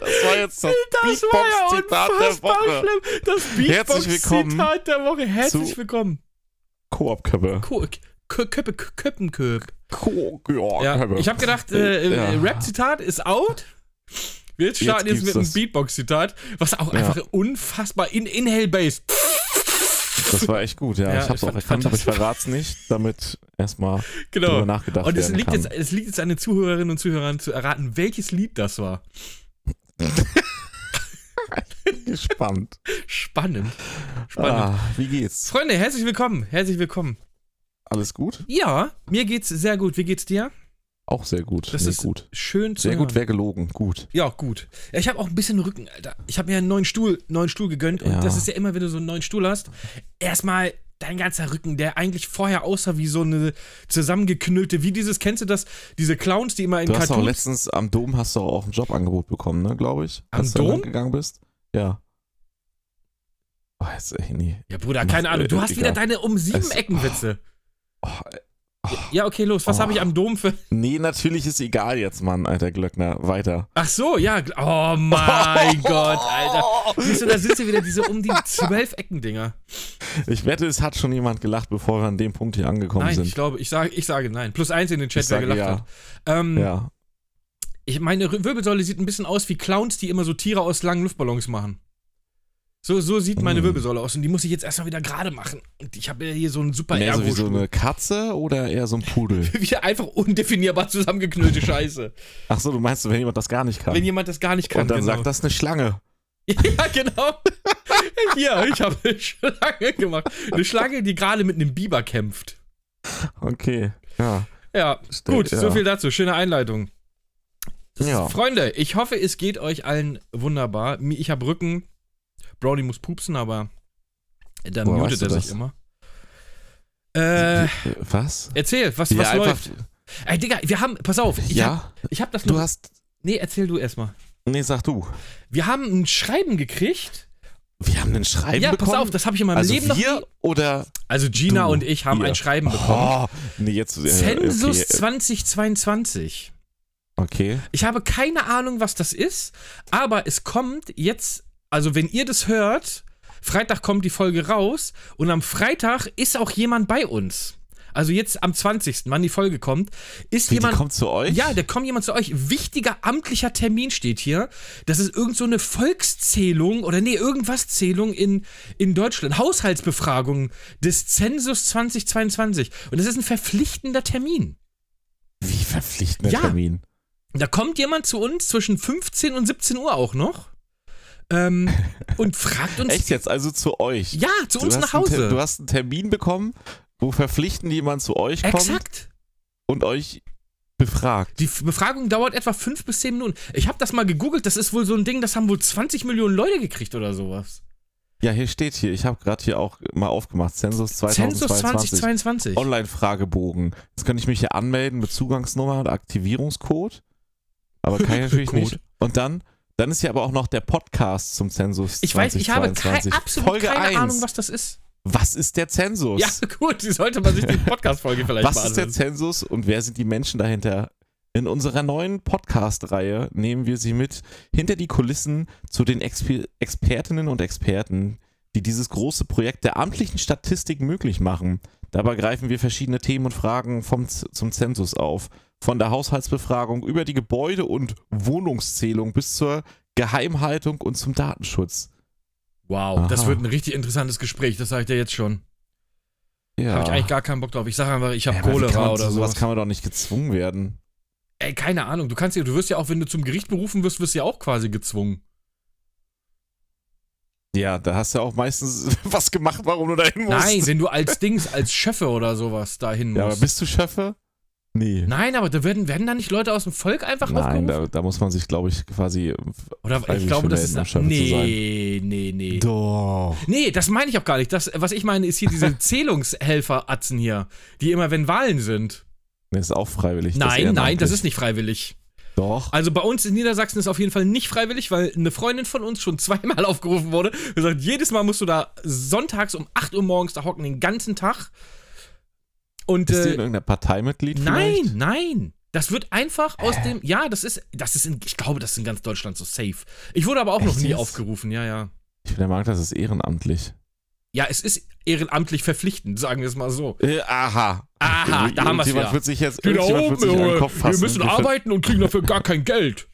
Das war jetzt das, Das war ja Beatbox-Zitat der Woche. schlimm. Das Herzlich willkommen Beatbox-Zitat der Woche. Herzlich willkommen. Koop-Köppe. Ko- Kö- Köppe, Köppenköp. Ko ja, Ja, ich habe gedacht, äh, Ja. äh, Rap-Zitat ist out. Wir Jetzt starten jetzt, gibt's mit einem. Beatbox-Zitat, was auch Ja. einfach unfassbar in Inhale-Bass. Das war echt gut, ja. Ja, ich hab's auch fand- erkannt, aber ich verrat's nicht, damit erstmal Genau. drüber nachgedacht Und es werden liegt, kann. jetzt, es liegt jetzt an den Zuhörerinnen und Zuhörern zu erraten, welches Lied das war. gespannt. Spannend. Spannend. Ah, wie geht's? Freunde, herzlich willkommen. Herzlich willkommen. Alles gut? Ja, mir geht's sehr gut. Wie geht's dir? Auch sehr gut. Das nee, ist gut. schön zu Sehr hören. gut, wäre gelogen. Gut. Ja, gut. Ja, Ich habe auch ein bisschen Rücken, Alter. Ich habe mir einen neuen Stuhl, neuen Stuhl gegönnt und Ja. das ist ja immer, wenn du so einen neuen Stuhl hast, erstmal dein ganzer Rücken, der eigentlich vorher aussah wie so eine zusammengeknüllte, wie dieses, kennst du das, diese Clowns, die immer in Du hast auch Cartoons... letztens am Dom hast du auch ein Jobangebot bekommen, ne, glaube ich. Am Als du Dom? gegangen bist. Ja. Oh, jetzt, ey, nee. ja, Bruder, keine Ahnung. Du äh, hast wieder deine um sieben Ecken Witze. Oh, ey. Ja, okay, los. Was Oh. habe ich am Dom für... nee, natürlich ist egal jetzt, Mann, alter Glöckner. Weiter. Ach so, ja. Oh mein Gott, Alter. Siehst du, da sind sie wieder diese um die zwölf Ecken-Dinger. Ich wette, es hat schon jemand gelacht, bevor wir an dem Punkt hier angekommen Nein, ich sind. glaube, ich sage, ich sage nein. Plus eins in den Chat, Ich wer gelacht ja. hat. Ähm, Ja. Ich, meine Wirbelsäule sieht ein bisschen aus wie Clowns, die immer so Tiere aus langen Luftballons machen. So, so sieht meine Mm. Wirbelsäule aus und die muss ich jetzt erstmal wieder gerade machen. Und ich habe ja hier so einen super Mehr so wie so eine Katze oder eher so ein Pudel? Wieder einfach undefinierbar zusammengeknüllte Scheiße. Ach so, du meinst, wenn jemand das gar nicht kann. Wenn jemand das gar nicht kann. und dann genau. sagt das eine Schlange. Ja, genau. Hier, ich habe eine Schlange gemacht. Eine Schlange, die gerade mit einem Biber kämpft. Okay. Ja. Ja, Stimmt, gut, ja. so viel dazu. Schöne Einleitung. Ja. Freunde, ich hoffe, es geht euch allen wunderbar. Ich habe Rücken. Brownie muss pupsen, aber da Woher mutet du er sich das? immer. Äh, Was? erzähl, was, Ja, was läuft? Ey, Digga, wir haben, pass auf, ich ja, hab, ich hab das du nur. hast. Nee, erzähl du erstmal. Nee, sag du. Wir haben ein Schreiben gekriegt. Wir haben ein Schreiben ja, bekommen. pass auf, das habe ich in meinem also Leben noch wir nie. oder Also Gina du, und ich haben ihr. ein Schreiben bekommen. Oh, nee, jetzt. äh, Zensus okay. 2022. okay. Ich habe keine Ahnung, was das ist, aber es kommt jetzt, also wenn ihr das hört, Freitag kommt die Folge raus und am Freitag ist auch jemand bei uns. Also jetzt am 20., wann die Folge kommt, ist Wie, jemand. kommt zu euch? ja, da kommt jemand zu euch. Wichtiger amtlicher Termin steht hier. Das ist irgend so eine Volkszählung oder nee, irgendwas Zählung in, in Deutschland. Haushaltsbefragung des Zensus 2022. Und das ist ein verpflichtender Termin. Wie verpflichtender Ja. Termin. Da kommt jemand zu uns zwischen 15 und 17 Uhr auch noch ähm, und fragt uns. Echt jetzt? Also zu euch? Ja, zu Du uns nach einen Hause. Du hast einen Termin bekommen, wo verpflichtend jemand zu euch kommt Exakt. und euch befragt. Die Befragung dauert etwa 5 bis 10 Minuten. Ich habe das mal gegoogelt. Das ist wohl so ein Ding, das haben wohl 20 Millionen Leute gekriegt oder sowas. Ja, hier steht hier. Ich habe gerade hier auch mal aufgemacht. Zensus Zensus 2022. 2022. Online-Fragebogen. Jetzt könnte ich mich hier anmelden mit Zugangsnummer und Aktivierungscode. Aber kann ich natürlich nicht. Und dann, dann ist ja aber auch noch der Podcast zum Zensus Ich weiß, ich habe kei 2022. absolut Folge keine 1. Ahnung, was das ist. Was ist der Zensus? Ja, gut, die sollte man sich die Podcast-Folge vielleicht Was ist der. Zensus und wer sind die Menschen dahinter? In unserer neuen Podcast-Reihe nehmen wir sie mit hinter die Kulissen zu den Exper Expertinnen und Experten, die dieses große Projekt der amtlichen Statistik möglich machen. Dabei greifen wir verschiedene Themen und Fragen vom, Z- zum Zensus auf. Von der Haushaltsbefragung über die Gebäude- und Wohnungszählung bis zur Geheimhaltung und zum Datenschutz. Wow, das Aha. wird ein richtig interessantes Gespräch, das sage ich dir jetzt schon. Ja. Habe ich eigentlich gar keinen Bock drauf. Ich sage einfach, ich habe ja, Cholera oder zu sowas kann man doch nicht gezwungen werden. Ey, keine Ahnung. Du kannst ja, du wirst ja auch, wenn du zum Gericht berufen wirst, wirst du ja auch quasi gezwungen. Ja, da hast du ja auch meistens was gemacht, warum du dahin musst. Nein, wenn du als Dings, als Schöffe oder sowas dahin Ja, aber musst. bist du Schöffe? Nee. Nein, aber da werden, werden da nicht Leute aus dem Volk einfach Nein, aufgerufen? da, da muss man sich, glaube ich, quasi. oder ich glaube, das ist. um Nee, nee, nee. Doch. Nee, das meine ich auch gar nicht. Das, was ich meine, ist hier diese Zählungshelfer-Atzen hier, die immer, wenn Wahlen sind. Nee, ist auch freiwillig. das Nein, nein, ehrenamtlich. das ist nicht freiwillig. Doch. Also bei uns in Niedersachsen ist auf jeden Fall nicht freiwillig, weil eine Freundin von uns schon zweimal aufgerufen wurde. Wir sagt, jedes Mal musst du da sonntags um 8 Uhr morgens da hocken, den ganzen Tag. Und, Ist die äh, in irgendeiner Partei Mitglied nein, vielleicht? nein. Das wird einfach aus dem. Ja, das ist. Das ist in, ich glaube, das ist in ganz Deutschland so safe. Ich wurde aber auch noch Echt nie jetzt? aufgerufen, ja, ja. Ich bin der Meinung, das ist ehrenamtlich. Ja, es ist ehrenamtlich verpflichtend, sagen wir es mal so. Äh, aha. Aha, da haben wir's Irgendjemand wieder. wird sich jetzt da irgendjemand wird oben, sich fassen. wir müssen arbeiten und kriegen dafür gar kein Geld.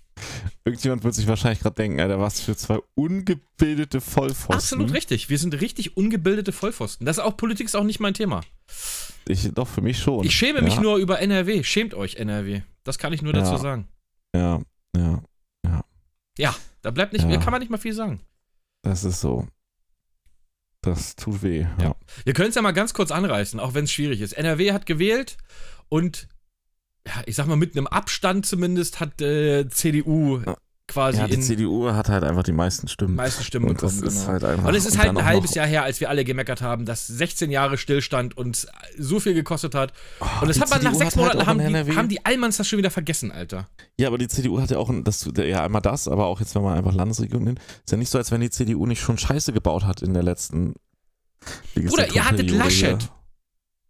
Irgendjemand wird sich wahrscheinlich gerade denken, Alter, was für zwei ungebildete Vollpfosten. Absolut richtig. Wir sind richtig ungebildete Vollpfosten. Das ist auch Politik ist auch nicht mein Thema. Ich, doch, für mich schon. Ich schäme mich ja, nur über NRW. Schämt euch, NRW. Das kann ich nur dazu Ja. sagen. Ja, ja, Ja, da bleibt nicht, Ja. mehr kann man nicht mal viel sagen. das ist so. Das tut weh. Ja. Ja. Wir können es ja mal ganz kurz anreißen, auch wenn es schwierig ist. NRW hat gewählt und ja, ich sag mal, mit einem Abstand zumindest hat äh, CDU Ja. quasi Ja, die in CDU hat halt einfach die meisten Stimmen. meisten Stimmen und das bekommen. ist genau. halt einfach. Und es ist und halt ein halbes Jahr her, als wir alle gemeckert haben, dass 16 Jahre Stillstand uns so viel gekostet hat. Oh, Und das hat man nach CDU sechs hat halt Monaten auch haben die, haben die Allmanns das schon wieder vergessen, Alter. Ja, aber die CDU hat ja auch, ein- das, ja einmal das, aber auch jetzt, wenn man einfach Landesregierung nimmt, ist ja nicht so, als wenn die CDU nicht schon Scheiße gebaut hat in der letzten Bruder, ihr hattet Laschet. hier.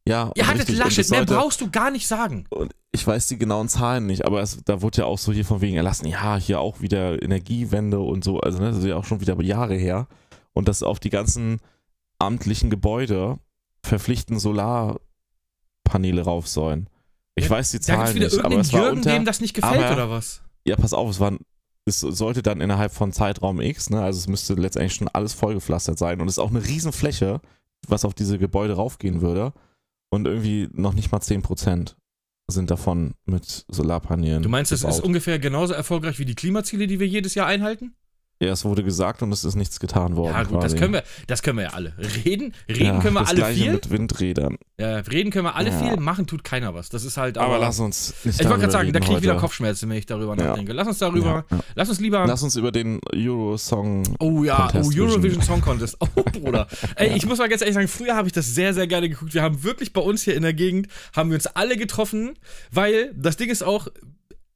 Ja, Ihr hattet richtig, Laschet, mehr brauchst du gar nicht sagen. Und ich weiß die genauen Zahlen nicht, aber es, da wurde ja auch so hier von wegen erlassen, ja, hier auch wieder Energiewende und so, also ne, das ist ja auch schon wieder Jahre her. Und dass auf die ganzen amtlichen Gebäude verpflichtend Solarpaneele rauf sollen. Ich Ja, weiß die Zahlen nicht, aber es war Jürgen, unter, dem das nicht gefällt, aber- oder was? ja, pass auf, es war, es sollte dann innerhalb von Zeitraum X, ne, also es müsste letztendlich schon alles vollgepflastert sein und es ist auch eine Riesenfläche, was auf diese Gebäude raufgehen würde und irgendwie noch nicht mal 10% sind davon mit Solarpanelen Du meinst, es ist ungefähr genauso erfolgreich wie die Klimaziele, die wir jedes Jahr einhalten? Ja, es wurde gesagt und es ist nichts getan worden. Ja, gut, das quasi. können wir, das können wir ja alle. Reden, reden ja, können wir das alle gleiche viel. mit Windrädern. Ja, reden können wir alle Ja. viel, machen tut keiner was. Das ist halt Aber, lass uns nicht Ich wollte gerade sagen, da kriege ich wieder. Kopfschmerzen, wenn ich darüber nachdenke. Lass uns darüber, lass uns lieber. Lass uns über den Eurosong. Oh ja, Contest oh, Eurovision Song Contest. Oh, Bruder. Ey, ich muss mal ganz ehrlich sagen, früher habe ich das sehr, sehr gerne geguckt. Wir haben wirklich bei uns hier in der Gegend, haben wir uns alle getroffen, weil das Ding ist auch,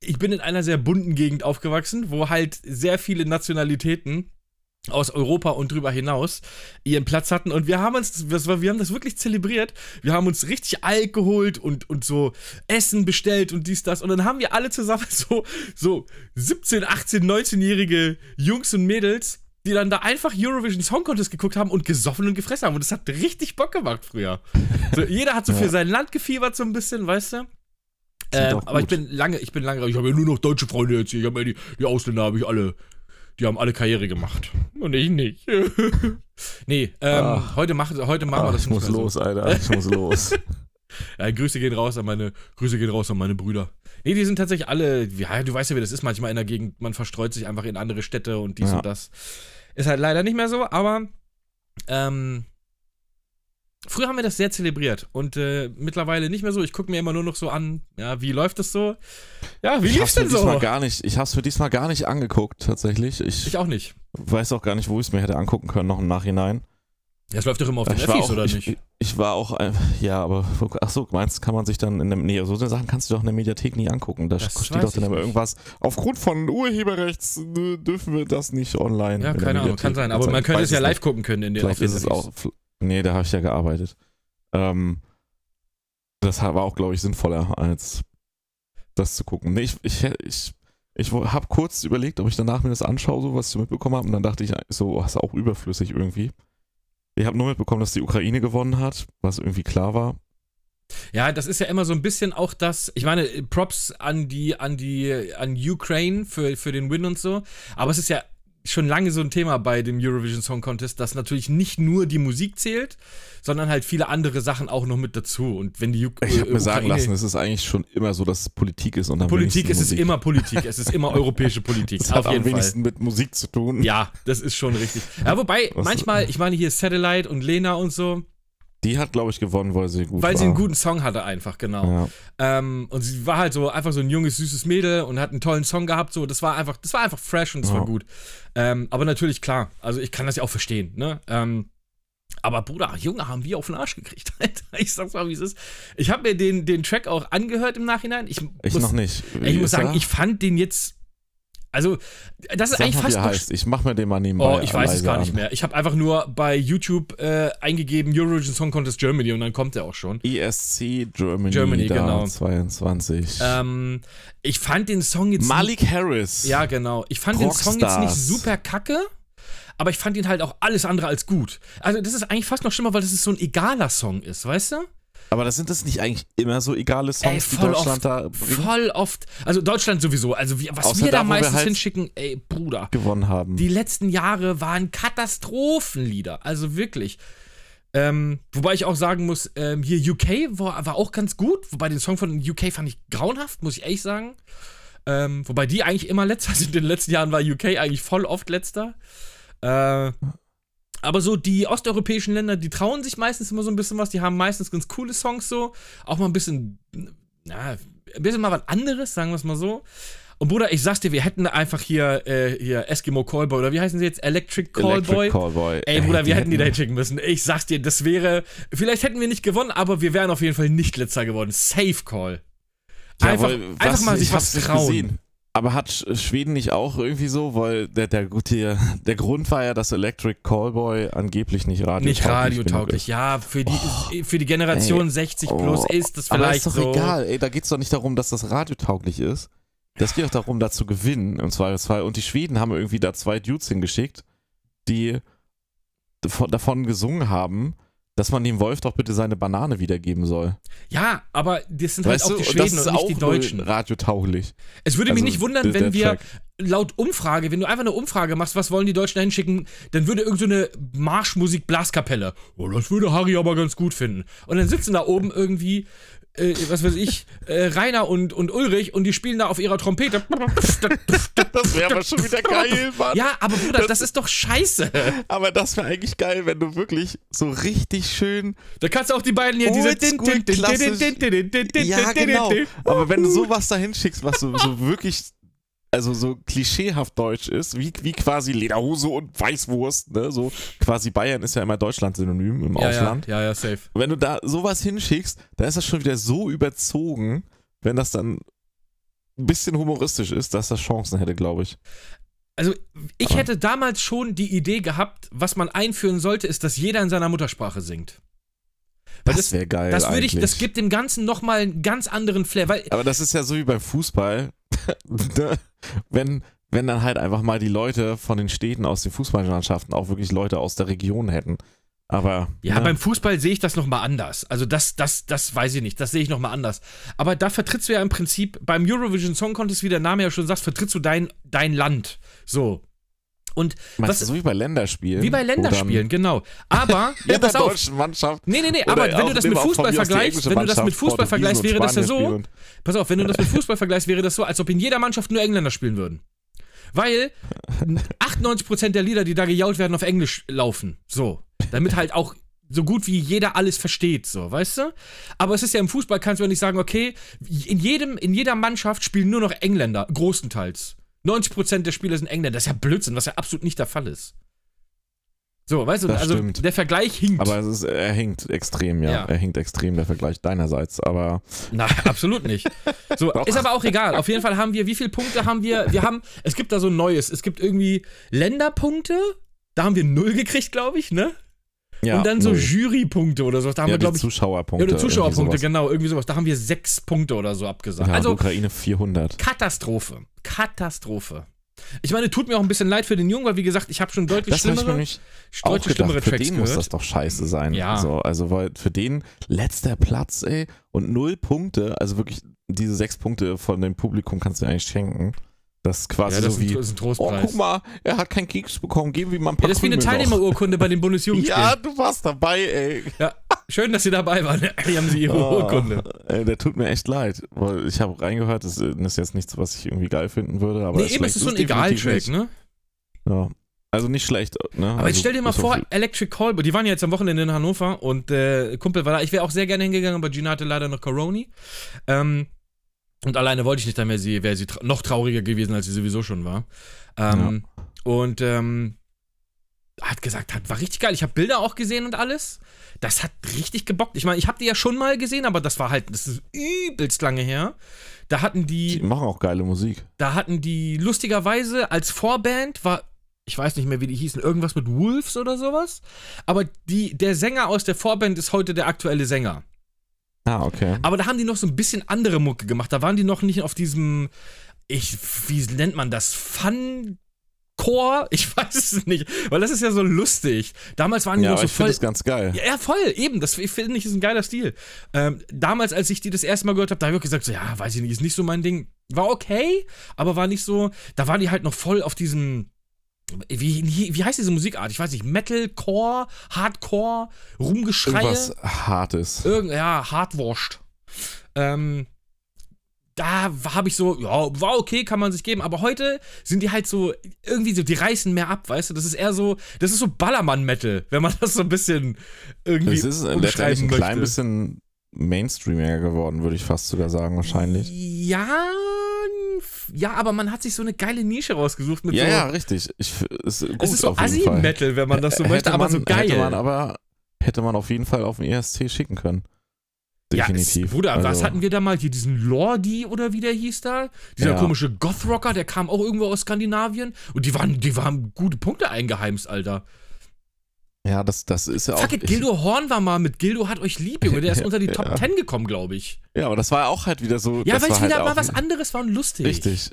ich bin in einer sehr bunten Gegend aufgewachsen, wo halt sehr viele Nationalitäten aus Europa und drüber hinaus ihren Platz hatten und wir haben uns, das war, wir haben das wirklich zelebriert. Wir haben uns richtig Alk geholt und, und so Essen bestellt und dies, das und dann haben wir alle zusammen so, so 17, 18, 19-jährige Jungs und Mädels, die dann da einfach Eurovision Song Contest geguckt haben und gesoffen und gefressen haben und das hat richtig Bock gemacht früher. So, jeder hat so für sein Land gefiebert so ein bisschen, weißt du? Ähm, aber ich bin lange, ich bin lange, ich habe ja nur noch deutsche Freunde jetzt hier. Ich habe ja die, die Ausländer habe ich alle, die haben alle Karriere gemacht. Und ich nicht. nee, ähm, Ah. heute, mach, heute machen wir Ah, das ich muss so. los, Alter. Ich muss los. Ja, Grüße gehen raus an meine, Grüße gehen raus an meine Brüder. Nee, die sind tatsächlich alle, ja, du weißt ja, wie das ist manchmal in der Gegend, man verstreut sich einfach in andere Städte und dies Ja. und das. Ist halt leider nicht mehr so, aber ähm, früher haben wir das sehr zelebriert und äh, mittlerweile nicht mehr so. Ich gucke mir immer nur noch so an, ja, wie läuft das so? Ja, wie lief's hab's mir denn so? diesmal gar nicht, ich hab's mir diesmal gar nicht angeguckt, tatsächlich. Ich, Ich auch nicht. weiß auch gar nicht, wo ich es mir hätte angucken können, noch im Nachhinein. Das läuft doch immer auf den auch, oder ich, nicht? Ich war auch, ja, aber, ach so, meinst kann man sich dann in der, nee, so eine Sachen kannst du doch in der Mediathek nie angucken. Da Das steht doch dann immer irgendwas, aufgrund von Urheberrechts äh, dürfen wir das nicht online. Ja, in der keine Ahnung, kann sein. Aber man könnte es ja live gucken können in den Vielleicht ist es auch, nee, da habe ich ja gearbeitet. Ähm, das war auch, glaube ich, sinnvoller, als das zu gucken. Nee, ich, ich, ich, ich habe kurz überlegt, ob ich danach mir das anschaue, so was ich mitbekommen habe, und dann dachte ich, so, oh, ist auch überflüssig irgendwie. Ich habe nur mitbekommen, dass die Ukraine gewonnen hat, was irgendwie klar war. Ja, das ist ja immer so ein bisschen auch das, ich meine, Props an die, an die, an Ukraine für, für den Win und so, aber es ist ja schon lange so ein Thema bei dem Eurovision Song Contest, dass natürlich nicht nur die Musik zählt, sondern halt viele andere Sachen auch noch mit dazu. Und wenn die Uk Ich habe mir sagen lassen, es ist eigentlich schon immer so, dass es Politik ist. Und Politik, es wenigsten ist Musik. immer Politik, es ist immer europäische Politik, Es hat am jeden Fall. wenigsten mit Musik zu tun. Ja, das ist schon richtig. Ja, wobei, Was- manchmal, ich meine hier Satellite und Lena und so, Die hat, glaube ich, gewonnen, weil sie gut weil war. sie einen guten Song hatte einfach, genau. Ja. Ähm, und sie war halt so einfach so ein junges, süßes Mädel und hat einen tollen Song gehabt. So, das war einfach, das war einfach fresh und das Ja. war gut. Ähm, aber natürlich, klar, also ich kann das ja auch verstehen, ne? Ähm, aber Bruder, Junge, haben wir auf den Arsch gekriegt, Alter. Ich sag's mal, wie es ist. Ich habe mir den, den Track auch angehört im Nachhinein. Ich, Ich muss, noch nicht. Wie ich muss sagen, er? ich fand den jetzt. Also, das ist Sag eigentlich mal, wie fast er noch heißt. Ich mach mir den mal nebenbei. Oh, ich weiß es gar nicht mehr. Ich habe einfach nur bei YouTube äh, eingegeben Eurovision Song Contest Germany und dann kommt er auch schon. ESC Germany, Germany, genau. 22. Ähm, ich fand den Song jetzt. Malik Harris. Ja, genau. Ich fand den Song jetzt nicht Rockstars. super kacke, aber ich fand ihn halt auch alles andere als gut. Also, das ist eigentlich fast noch schlimmer, weil das ist so ein egaler Song ist, weißt du? Aber das sind das nicht eigentlich immer so egale Songs, Ey, die voll Deutschland oft, da bringt, voll oft. Also, Deutschland sowieso. Also, wir, was Außer wir da, da, wo wir meistens halt- hinschicken, ey, Bruder. gewonnen haben. Die letzten Jahre waren Katastrophenlieder. Also wirklich. Ähm, wobei ich auch sagen muss, ähm, hier UK war, war auch ganz gut. Wobei den Song von UK fand ich grauenhaft, muss ich ehrlich sagen. Ähm, wobei die eigentlich immer letzter sind. In den letzten Jahren war UK eigentlich voll oft letzter. Äh, aber so die osteuropäischen Länder, die trauen sich meistens immer so ein bisschen was. Die haben meistens ganz coole Songs so. Auch mal ein bisschen, na, ein bisschen mal was anderes, sagen wir es mal so. Und Bruder, ich sag's dir, wir hätten einfach hier, äh, hier Eskimo Callboy oder wie heißen sie jetzt? Electric Callboy. Electric Callboy. Ey, Bruder, wir hätten die da hinschicken müssen. Ich sag's dir, das wäre. Vielleicht hätten wir nicht gewonnen, aber wir wären auf jeden Fall nicht letzter geworden. Safe Call. Einfach, weil, einfach mal ich sich was trauen. gesehen. Aber hat Sch- Schweden nicht auch irgendwie so, weil der, der gute, der Grund war ja, dass Electric Callboy angeblich nicht radiotauglich Nicht genug radiotauglich. ist. Ja, für die, für die Generation 60 plus Oh, ist das Aber vielleicht ist doch so. egal, ey, da geht's doch nicht darum, dass das radiotauglich ist. Das geht doch darum, da zu gewinnen, im Zweifelsfall. Und die Schweden haben irgendwie da zwei Dudes hingeschickt, die davon gesungen haben, dass man dem Wolf doch bitte seine Banane wiedergeben soll. Ja, aber das sind Weißt halt auch die und Schweden das und, ist nicht auch die Deutschen. radiotauglich. Es würde mich Also, nicht wundern, der- wenn wir Track. laut Umfrage, wenn du einfach eine Umfrage machst, was wollen die Deutschen da hinschicken, dann würde irgend so eine Marschmusik-Blaskapelle. Oh, das würde Harry aber ganz gut finden. Und dann sitzen da oben irgendwie, äh, was weiß ich, äh, Rainer und, und Ulrich und die spielen da auf ihrer Trompete. Das wäre aber schon wieder geil, Mann. Ja, aber Bruder, das ist doch scheiße. Aber das wäre eigentlich geil, wenn du wirklich so richtig schön. Da kannst du auch die beiden hier diese. Ja, genau. Aber wenn du sowas da hinschickst, was so, so wirklich, also so klischeehaft deutsch ist, wie, wie quasi Lederhose und Weißwurst, ne? So quasi Bayern ist ja immer Deutschland-Synonym im Ja, ja, Ausland. ja, ja, safe. Wenn du da sowas hinschickst, dann ist das schon wieder so überzogen, wenn das dann ein bisschen humoristisch ist, dass das Chancen hätte, glaube ich. Also, ich Aber- hätte damals schon die Idee gehabt, was man einführen sollte, ist, dass jeder in seiner Muttersprache singt. Weil Das wäre geil. Das würde ich, das gibt dem Ganzen nochmal einen ganz anderen Flair, weil Aber das ist ja so wie beim Fußball. Wenn, wenn dann halt einfach mal die Leute von den Städten aus den Fußballmannschaften auch wirklich Leute aus der Region hätten. Aber ja, ne? beim Fußball sehe ich das nochmal anders. Also das, das, das weiß ich nicht, das sehe ich nochmal anders. Aber da vertrittst du ja im Prinzip beim Eurovision Song Contest, wie der Name ja schon sagt, vertrittst du dein, dein Land. So. Und meinst was- du so wie bei Länderspielen? wie bei Länderspielen, genau. Aber, ja, pass auf. deutschen Mannschaft. Nee, nee, nee, aber wenn du das mit Fußball vergleichst, wenn du das mit Fußball vergleichst, wäre das ja so. Pass auf, wenn du das mit Fußball vergleichst, wäre das so, als ob in jeder Mannschaft nur Engländer spielen würden. Weil 98% der Lieder, die da gejault werden, auf Englisch laufen. So. Damit halt auch so gut wie jeder alles versteht, so, weißt du? Aber es ist ja im Fußball, kannst du ja nicht sagen, okay, in, jedem, in jeder Mannschaft spielen nur noch Engländer, großenteils. 90% der Spieler sind Engländer. Das ist ja Blödsinn, was ja absolut nicht der Fall ist. So, weißt du, Das also stimmt. der Vergleich hinkt. Aber es ist, er hinkt extrem, ja. Ja. Er hinkt extrem, der Vergleich deinerseits. Aber Nein, absolut nicht. So, Doch. ist aber auch egal. Auf jeden Fall haben wir, wie viele Punkte haben wir? Wir haben, es gibt da so ein neues. Es gibt irgendwie Länderpunkte. Da haben wir null gekriegt, glaube ich, ne? Ja. Und dann so null. Jurypunkte oder so. Da haben ja, wir, glaube ich, ja, Zuschauerpunkte. oder Zuschauerpunkte, sowas. genau, irgendwie sowas. Da haben wir sechs Punkte oder so abgesagt. Ja, also, Ukraine 400. Katastrophe. Katastrophe. Ich meine, tut mir auch ein bisschen leid für den Jungen, weil, wie gesagt, ich habe schon deutlich Das schlimmere, deutlich gedacht. schlimmere Für Tracks den muss das doch scheiße sein. Ja. So, also, weil für den letzter Platz, ey, und null Punkte, also wirklich diese sechs Punkte von dem Publikum kannst du dir eigentlich schenken. Das ist quasi ja, das so ist wie, ein, das ist ein oh, Trostpreis. guck mal, er hat keinen Keks bekommen, geben wir mal ein ja, paar das ist wie eine. Teilnehmerurkunde bei den Bundesjugendspielen. Ja, du warst dabei, ey. ja, schön, dass Sie dabei waren. Hier haben Sie Ihre Oh, Urkunde. ey, der tut mir echt leid, weil ich habe reingehört, das ist jetzt nichts, was ich irgendwie geil finden würde. Aber Nee, es eben, es ist so ein Egal-Track, ne? Ja. Also nicht schlecht. Ne? Aber also, jetzt stell dir mal vor, Electric Callboy, die waren ja jetzt am Wochenende in Hannover und äh, Kumpel war da. Ich wäre auch sehr gerne hingegangen, aber Gina hatte leider noch Coroni. Ähm, und alleine wollte ich nicht, dann wäre sie, wär sie tra noch trauriger gewesen, als sie sowieso schon war. Ähm, Und ähm, hat gesagt hat, war richtig geil. Ich habe Bilder auch gesehen und alles. Das hat richtig gebockt. Ich meine, ich habe die ja schon mal gesehen, aber das war halt, das ist übelst lange her. Da hatten die, Die machen auch geile Musik. da hatten die lustigerweise als Vorband war, ich weiß nicht mehr, wie die hießen, irgendwas mit Wolves oder sowas. Aber die, der Sänger aus der Vorband ist heute der aktuelle Sänger. Ah, okay. Aber da haben die noch so ein bisschen andere Mucke gemacht. Da waren die noch nicht auf diesem, ich, wie nennt man das? Fun. Core? Ich weiß es nicht, weil das ist ja so lustig. Damals waren die Ja, noch so ich finde voll. es ganz geil. Ja, ja, voll, eben. Das finde ich ist ein geiler Stil. Ähm, damals, als ich die das erste Mal gehört habe, da habe ich auch gesagt, so, ja, weiß ich nicht, ist nicht so mein Ding. War okay, aber war nicht so. Da waren die halt noch voll auf diesem. Wie, wie, heißt diese Musikart? Ich weiß nicht, Metalcore, Hardcore, Rumgeschreie. Irgendwas Hartes. Irgend, ja, Hardwurst. Ähm, da habe ich so, ja, war okay, kann man sich geben, aber heute sind die halt so, irgendwie so, die reißen mehr ab, weißt du? Das ist eher so, das ist so Ballermann-Metal, wenn man das so ein bisschen irgendwie Es ist letztendlich ein möchte. klein bisschen Mainstreamiger geworden, würde ich fast sogar sagen, wahrscheinlich. Ja, ja, aber man hat sich so eine geile Nische rausgesucht mit Ja, so, ja, richtig. Ich, ist gut es ist so. Assi-Metal, wenn man das so Hätte möchte, aber man, so geil. Hätte man aber hätte man auf jeden Fall auf den ESC schicken können. Ja, Definitiv. es, Bruder, was Also, hatten wir da mal? Hier diesen Lordi oder wie der hieß da? Dieser Ja. komische Goth-Rocker, der kam auch irgendwo aus Skandinavien. Und die waren, die waren gute Punkte eingeheimst, Alter. Ja, das, das ist ja auch. Fuck it, ich- Gildo Horn war mal mit Gildo hat euch lieb, Junge. Der ist unter die Top Ja. 10 gekommen, glaube ich. Ja, aber das war auch halt wieder so. Ja, weil es war halt wieder mal auch- was anderes war und lustig. Richtig.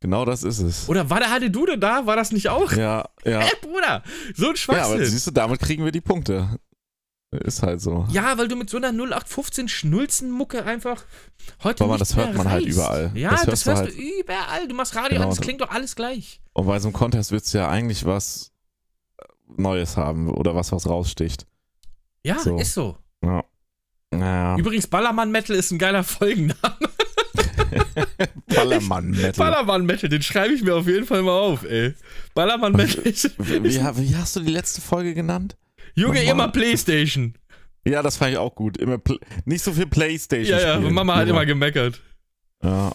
Genau das ist es. Oder war der Hade Dude da? War das nicht auch? Ja, ja. Hä, Bruder, so ein Ja, Schwachsinn. aber Ja, siehst du, damit kriegen wir die Punkte. Ist halt so. weil du mit so einer 0815 Schnulzenmucke einfach heute Aber das hört man halt reißt. überall. Ja, Das das, hörst du hörst halt- du überall. Du machst Radio Genau. an, das klingt doch alles gleich. Und bei so einem Contest willst du ja eigentlich was Neues haben oder was, was raussticht. Ja, So. ist so. Ja. Naja. Übrigens, Ballermann Metal ist ein geiler Folgenname. Ballermann Metal. Ballermann Metal, den schreibe ich mir auf jeden Fall mal auf, ey. Ballermann Metal ist. Wie, wie, hast du die letzte Folge genannt? Junge, Mama. immer Playstation. Ja, das fand ich auch gut. Immer Pl nicht so viel Playstation. Ja, ja, spielen. Mama hat Junge. immer gemeckert. Ja.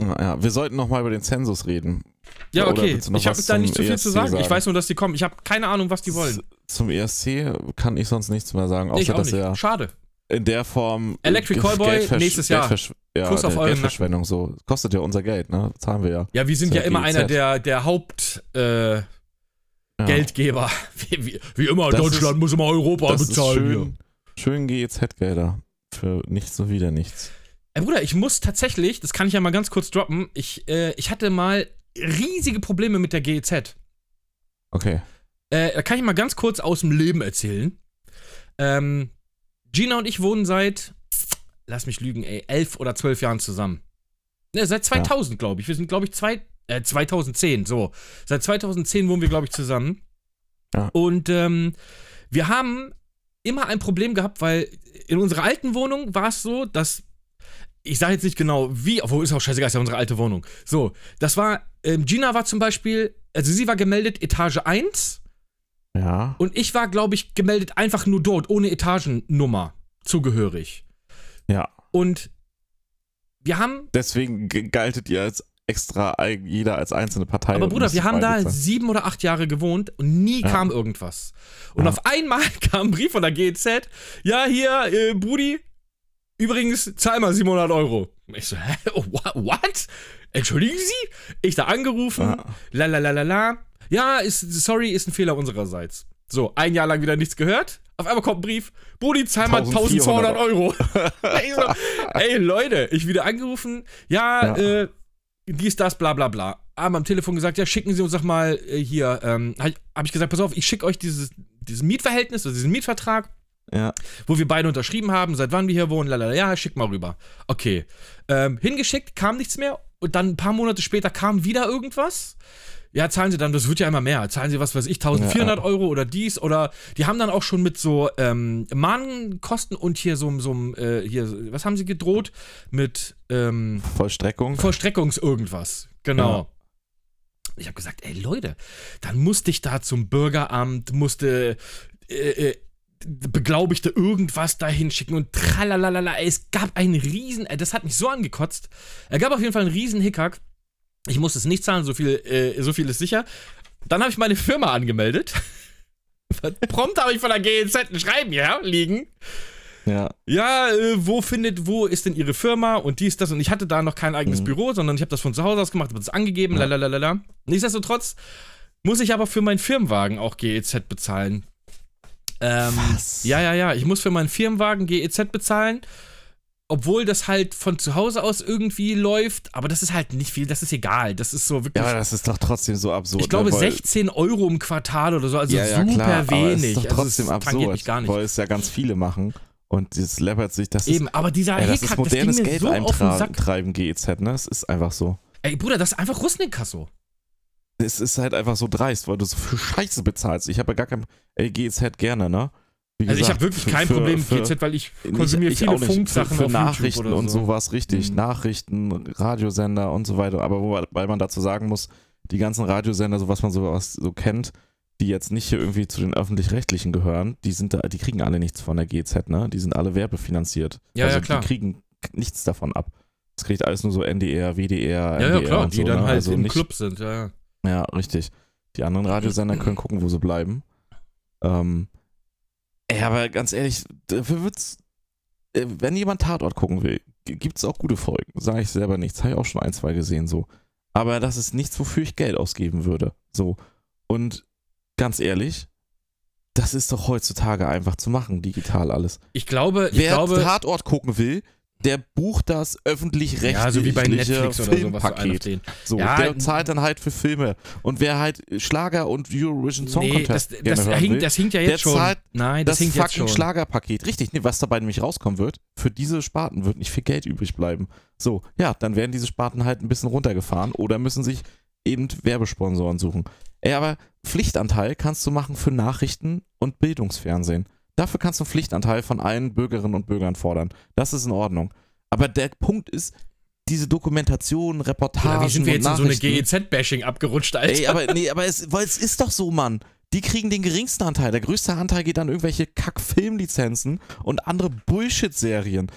Ja, ja. Wir sollten noch mal über den Zensus reden. Ja, okay. Ich habe da nicht so viel zu ESC sagen. Ich sagen? weiß nur, dass die kommen. Ich habe keine Ahnung, was die wollen. Zum ESC kann ich sonst nichts mehr sagen, Nee, ich außer auch dass nicht. er Schade. in der Form Electric Callboy nächstes Jahr. Ja, Kuss auf euren Geldverschwendung so. Kostet ja unser Geld, ne? Zahlen wir ja. Ja, wir sind Ist ja ja immer GEZ. einer der, der Haupt. Äh, ja. Geldgeber. Wie, wie, wie immer, Das Deutschland ist- muss immer Europa Das ist bezahlen. hier. schön, schön GEZ-Gelder. Für nichts und wieder nichts. Ey, Bruder, ich muss tatsächlich, das kann ich ja mal ganz kurz droppen, ich, äh, ich hatte mal riesige Probleme mit der GEZ. Okay. Äh, da kann ich mal ganz kurz aus dem Leben erzählen. Ähm, Gina und ich wohnen seit, lass mich lügen, ey, elf oder zwölf Jahren zusammen. Ne, seit 2000, glaube ich. Wir sind, glaube ich, zwei, äh, 2010, so. Seit 2010 wohnen wir, glaube ich, zusammen. Ja. Und ähm, wir haben immer ein Problem gehabt, weil in unserer alten Wohnung war es so, dass ich sage jetzt nicht genau wie, obwohl ist auch scheißegal, ist ja unsere alte Wohnung. So, das war, ähm, Gina war zum Beispiel, also sie war gemeldet Etage 1 Ja. und ich war, glaube ich, gemeldet einfach nur dort, ohne Etagennummer zugehörig. Ja. Und wir haben, Deswegen ge- galtet ihr als extra jeder als einzelne Partei. aber Bruder, wir haben da sein. sieben oder acht Jahre gewohnt und nie Ja. kam irgendwas. Und Ja. auf einmal kam ein Brief von der GEZ, ja, hier, äh, Brudi, übrigens, zahl mal 700 Euro. Ich so, hä, wha- what? Entschuldigen Sie? Ich da angerufen, la la la la la. Ja, ist, sorry, ist ein Fehler unsererseits. So, ein Jahr lang wieder nichts gehört. Auf einmal kommt ein Brief, Brudi, zahl mal 1200 Euro. so, ey Leute, ich wieder angerufen, ja, Ja. äh, dies, das, bla bla bla. Haben am Telefon gesagt, ja, schicken Sie uns doch mal äh, hier, ähm, habe hab ich gesagt, pass auf, ich schicke euch dieses, dieses Mietverhältnis, also diesen Mietvertrag, Ja. wo wir beide unterschrieben haben, seit wann wir hier wohnen, lalala, ja, schick mal rüber. Okay. Ähm, hingeschickt, kam nichts mehr und dann ein paar Monate später kam wieder irgendwas. Ja, zahlen Sie dann, das wird ja immer mehr. Zahlen Sie, was weiß ich, 1400 Euro oder dies oder die haben dann auch schon mit so ähm, Mahnkosten und hier so, so äh, hier, was haben sie gedroht? Mit ähm, Vollstreckung. Vollstreckungs irgendwas. Genau. Ich habe gesagt, ey Leute, dann musste ich da zum Bürgeramt, musste äh, äh, Beglaubigte irgendwas da hinschicken und tralalala. Es gab einen riesen, das hat mich so angekotzt. Er gab auf jeden Fall einen riesen Hickhack. Ich musste es nicht zahlen, so viel, äh, so viel ist sicher. Dann habe ich meine Firma angemeldet. Prompt habe ich von der GEZ ein Schreiben ja, liegen. Ja. Ja, äh, wo findet, wo ist denn ihre Firma und dies, das und ich hatte da noch kein eigenes Mhm. Büro, sondern ich habe das von zu Hause aus gemacht, habe das angegeben, Ja. lalalala. Nichtsdestotrotz muss ich aber für meinen Firmenwagen auch GEZ bezahlen. Ähm, Was? Ja, ja, ja, ich muss für meinen Firmenwagen GEZ bezahlen, obwohl das halt von zu Hause aus irgendwie läuft, aber das ist halt nicht viel, das ist egal, das ist so wirklich, Ja, das ist doch trotzdem so absurd. ich glaube ne? Weil- 16 Euro im Quartal oder so, also ja, ja, super klar, aber es wenig. ist doch trotzdem also es tangiert absurd, mich gar nicht. weil es ja ganz viele machen und das läppert sich, das ist, Eben, aber dieser ey, das Hickhack, ist modernes das Geld so eintreiben, GEZ, ne? Es ist einfach so. Ey, Bruder, das ist einfach Russenkasso. Es ist halt einfach so dreist, weil du so für Scheiße bezahlst. Ich habe ja gar kein, ey, GEZ gerne, ne? Wie Also ich gesagt, habe wirklich kein für- Problem für- mit GZ, weil ich konsumiere ich viele auch nicht. Funksachen für, für Nachrichten oder und so. sowas richtig. Mhm. Nachrichten, Radiosender und so weiter. Aber wobei man dazu sagen muss, die ganzen Radiosender, so was man sowas so kennt, die jetzt nicht hier irgendwie zu den öffentlich-rechtlichen gehören, die sind da, die kriegen alle nichts von der GZ, ne? Die sind alle werbefinanziert. Ja, also ja, klar. Die kriegen nichts davon ab. Das kriegt alles nur so NDR, WDR, Ja, ja, NDR klar, und die so, dann ne? halt also im Club sind, ja, ja. Ja, richtig. Die anderen Radiosender können gucken, wo sie bleiben. Ähm, ey, aber ganz ehrlich, dafür wird's, äh, wenn jemand Tatort gucken will, g- gibt's auch gute Folgen. Sage ich selber nichts. Habe ich auch schon ein, zwei gesehen, so. Aber das ist nichts, wofür ich Geld ausgeben würde. So. Und ganz ehrlich, das ist doch heutzutage einfach zu machen, digital alles. Ich glaube, ich Wer glaube, Tatort gucken will, der bucht das öffentlich-rechtliche ja, so wie bei Netflix oder so, so Filmpaket. Ja, der zahlt dann halt für Filme. Und wer halt Schlager und Eurovision Song Nee, das, Contest gerne das, hören will, hinkt, das hinkt ja der jetzt schon. zahlt Nein, das, das hinkt jetzt fucking. Schlagerpaket. Richtig, nee, was dabei nämlich rauskommen wird, für diese Sparten wird nicht viel Geld übrig bleiben. So, ja, dann werden diese Sparten halt ein bisschen runtergefahren oder müssen sich eben Werbesponsoren suchen. Ey, aber Pflichtanteil kannst du machen für Nachrichten und Bildungsfernsehen. Dafür kannst du einen Pflichtanteil von allen Bürgerinnen und Bürgern fordern. Das ist in Ordnung. Aber der Punkt ist, diese Dokumentation, Reportagen Oder wie sind wir jetzt in so eine GEZ-Bashing abgerutscht, Alter? Ey, aber nee, aber es, weil es ist doch so, Mann. Die kriegen den geringsten Anteil. Der größte Anteil geht an irgendwelche Kack-Filmlizenzen und andere Bullshit-Serien.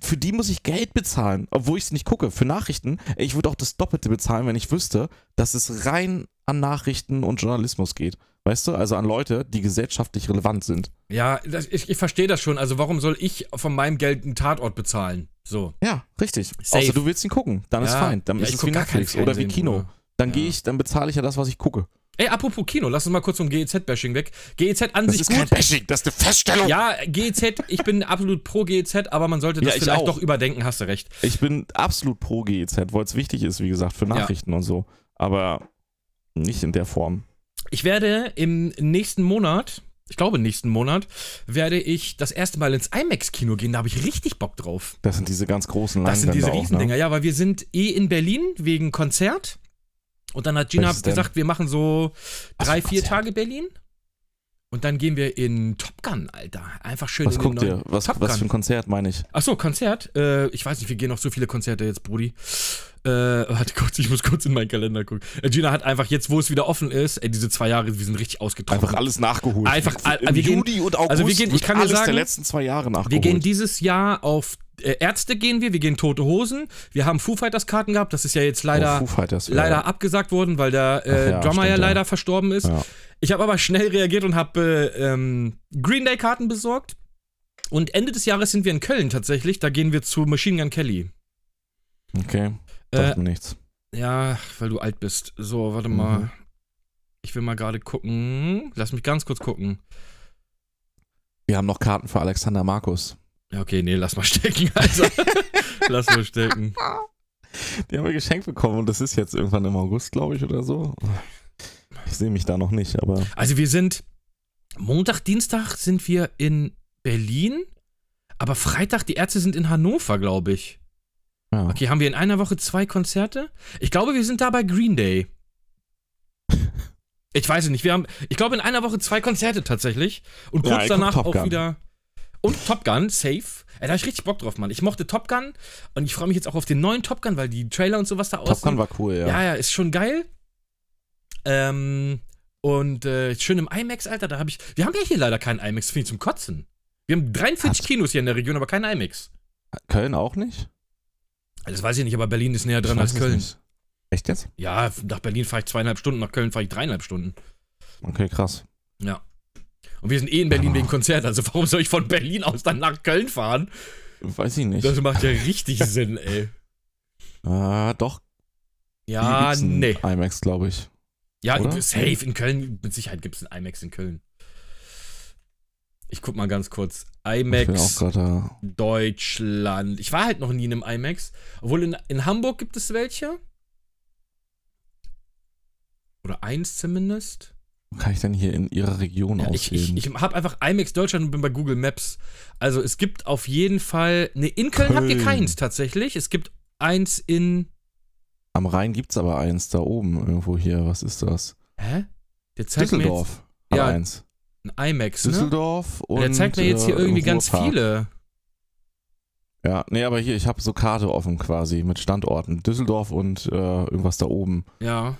Für die muss ich Geld bezahlen, obwohl ich es nicht gucke. Für Nachrichten, ich würde auch das Doppelte bezahlen, wenn ich wüsste, dass es rein an Nachrichten und Journalismus geht. Weißt du? Also an Leute, die gesellschaftlich relevant sind. ja, das, ich, ich verstehe das schon. Also warum soll ich von meinem Geld einen Tatort bezahlen? So. Ja, richtig. Safe. Außer du willst ihn gucken, dann ist Ja, fein. Dann ja, ist ich es wie Netflix oder wie Kino. Bruder. Dann Ja. gehe ich, dann bezahle ich ja das, was ich gucke. Ey, apropos Kino, lass uns mal kurz vom GEZ-Bashing weg. GEZ an Das sich ist gut. kein Bashing, das ist eine Feststellung. Ja, GEZ, ich bin absolut pro GEZ, aber man sollte das Ja, ich vielleicht auch. doch überdenken, hast du recht. Ich bin absolut pro GEZ, weil es wichtig ist, wie gesagt, für Nachrichten und so. Aber nicht in der Form. Ich werde im nächsten Monat, ich glaube nächsten Monat, werde ich das erste Mal ins IMAX-Kino gehen. Da habe ich richtig Bock drauf. Das sind diese ganz großen Das sind diese Leinwände auch, Riesendinger, ne? ja, weil wir sind eh in Berlin wegen Konzert. Und dann hat Gina gesagt, wir machen so drei, vier Konzert? Tage Berlin. Und dann gehen wir in Top Gun, Alter. Einfach schön Was in guckt ihr? Was, was für ein Konzert meine ich? Achso, Konzert. Äh, ich weiß nicht, wir gehen noch so viele Konzerte jetzt, Brudi. Äh, warte kurz, ich muss kurz in meinen Kalender gucken. Äh, Gina hat einfach jetzt, wo es wieder offen ist, ey, diese zwei Jahre, wir sind richtig ausgetrocknet. Einfach alles nachgeholt. Einfach all- Im wir gehen- Juli und August also wir gehen- ich kann dir alles sagen, der letzten zwei Jahre nachgeholt. Wir gehen dieses Jahr auf äh, Ärzte gehen wir, wir gehen Tote Hosen. Wir haben Foo Fighters Karten gehabt, das ist ja jetzt leider, oh, Fighters, ja. leider abgesagt worden, weil der äh, Ach ja, Drummer ja stimmt, ja. leider verstorben ist. Ja. Ich habe aber schnell reagiert und habe äh, ähm, Green Day Karten besorgt. Und Ende des Jahres sind wir in Köln tatsächlich, da gehen wir zu Machine Gun Kelly. Okay, Äh, sagt mir nichts. ja, weil du alt bist. So, warte mal. Mhm. Ich will mal gerade gucken. Lass mich ganz kurz gucken. Wir haben noch Karten für Alexander Markus. Ja, okay, nee, lass mal stecken, Alter. lass mal stecken. Die haben wir geschenkt bekommen und das ist jetzt irgendwann im August, glaube ich, oder so. Ich sehe mich da noch nicht, aber Also wir sind Montag, Dienstag sind wir in Berlin, aber Freitag, die Ärzte sind in Hannover, glaube ich. ja. Okay, haben wir in einer Woche zwei Konzerte? Ich glaube, wir sind da bei Green Day. Ich weiß es nicht. Wir haben, ich glaube, in einer Woche zwei Konzerte tatsächlich. Und Ja, kurz guck danach Top auch wieder. Und Top Gun, safe. Ey, da hab ich richtig Bock drauf, Mann. Ich mochte Top Gun und ich freue mich jetzt auch auf den neuen Top Gun, weil die Trailer und sowas da Top aussehen. Gun war cool, ja. Ja, ja, ist schon geil. Ähm, und äh, schön im IMAX, Alter, da habe ich. Wir haben ja hier leider keinen IMAX, finde ich zum Kotzen. Wir haben 43 Hast- Kinos hier in der Region, aber keinen IMAX. Köln auch nicht? Das weiß ich nicht, aber Berlin ist näher dran als Köln. nicht. Echt jetzt? Ja, nach Berlin fahre ich zweieinhalb Stunden, nach Köln fahre ich dreieinhalb Stunden. Okay, krass. Ja. Und wir sind eh in Berlin wegen Konzert, also warum soll ich von Berlin aus dann nach Köln fahren? Weiß ich nicht. Das macht ja richtig Sinn, ey. Ah, doch. Ja, nee. IMAX, glaube ich. Ja, Oder? safe in Köln, mit Sicherheit gibt es einen IMAX in Köln. Ich guck mal ganz kurz. Ich IMAX auch gerade da. Deutschland. Ich war halt noch nie in einem IMAX. Obwohl in, in Hamburg gibt es welche. Oder eins zumindest. Wo kann ich denn hier in ihrer Region Ja, ich ich, auswählen? ich habe einfach IMAX Deutschland und bin bei Google Maps. Also es gibt auf jeden Fall. Ne, in Köln, habt ihr Köln. keins tatsächlich. Es gibt eins in. Am Rhein gibt's aber eins, da oben irgendwo hier. Was ist das? Hä? Der zeigt mir jetzt Düsseldorf hat Ja, eins. ein IMAX, ne? Düsseldorf und Der zeigt mir jetzt hier äh, irgendwie ganz Ruhrpark. viele. Ja, nee, aber hier, ich habe so Karte offen quasi mit Standorten. Düsseldorf und äh, irgendwas da oben. Ja.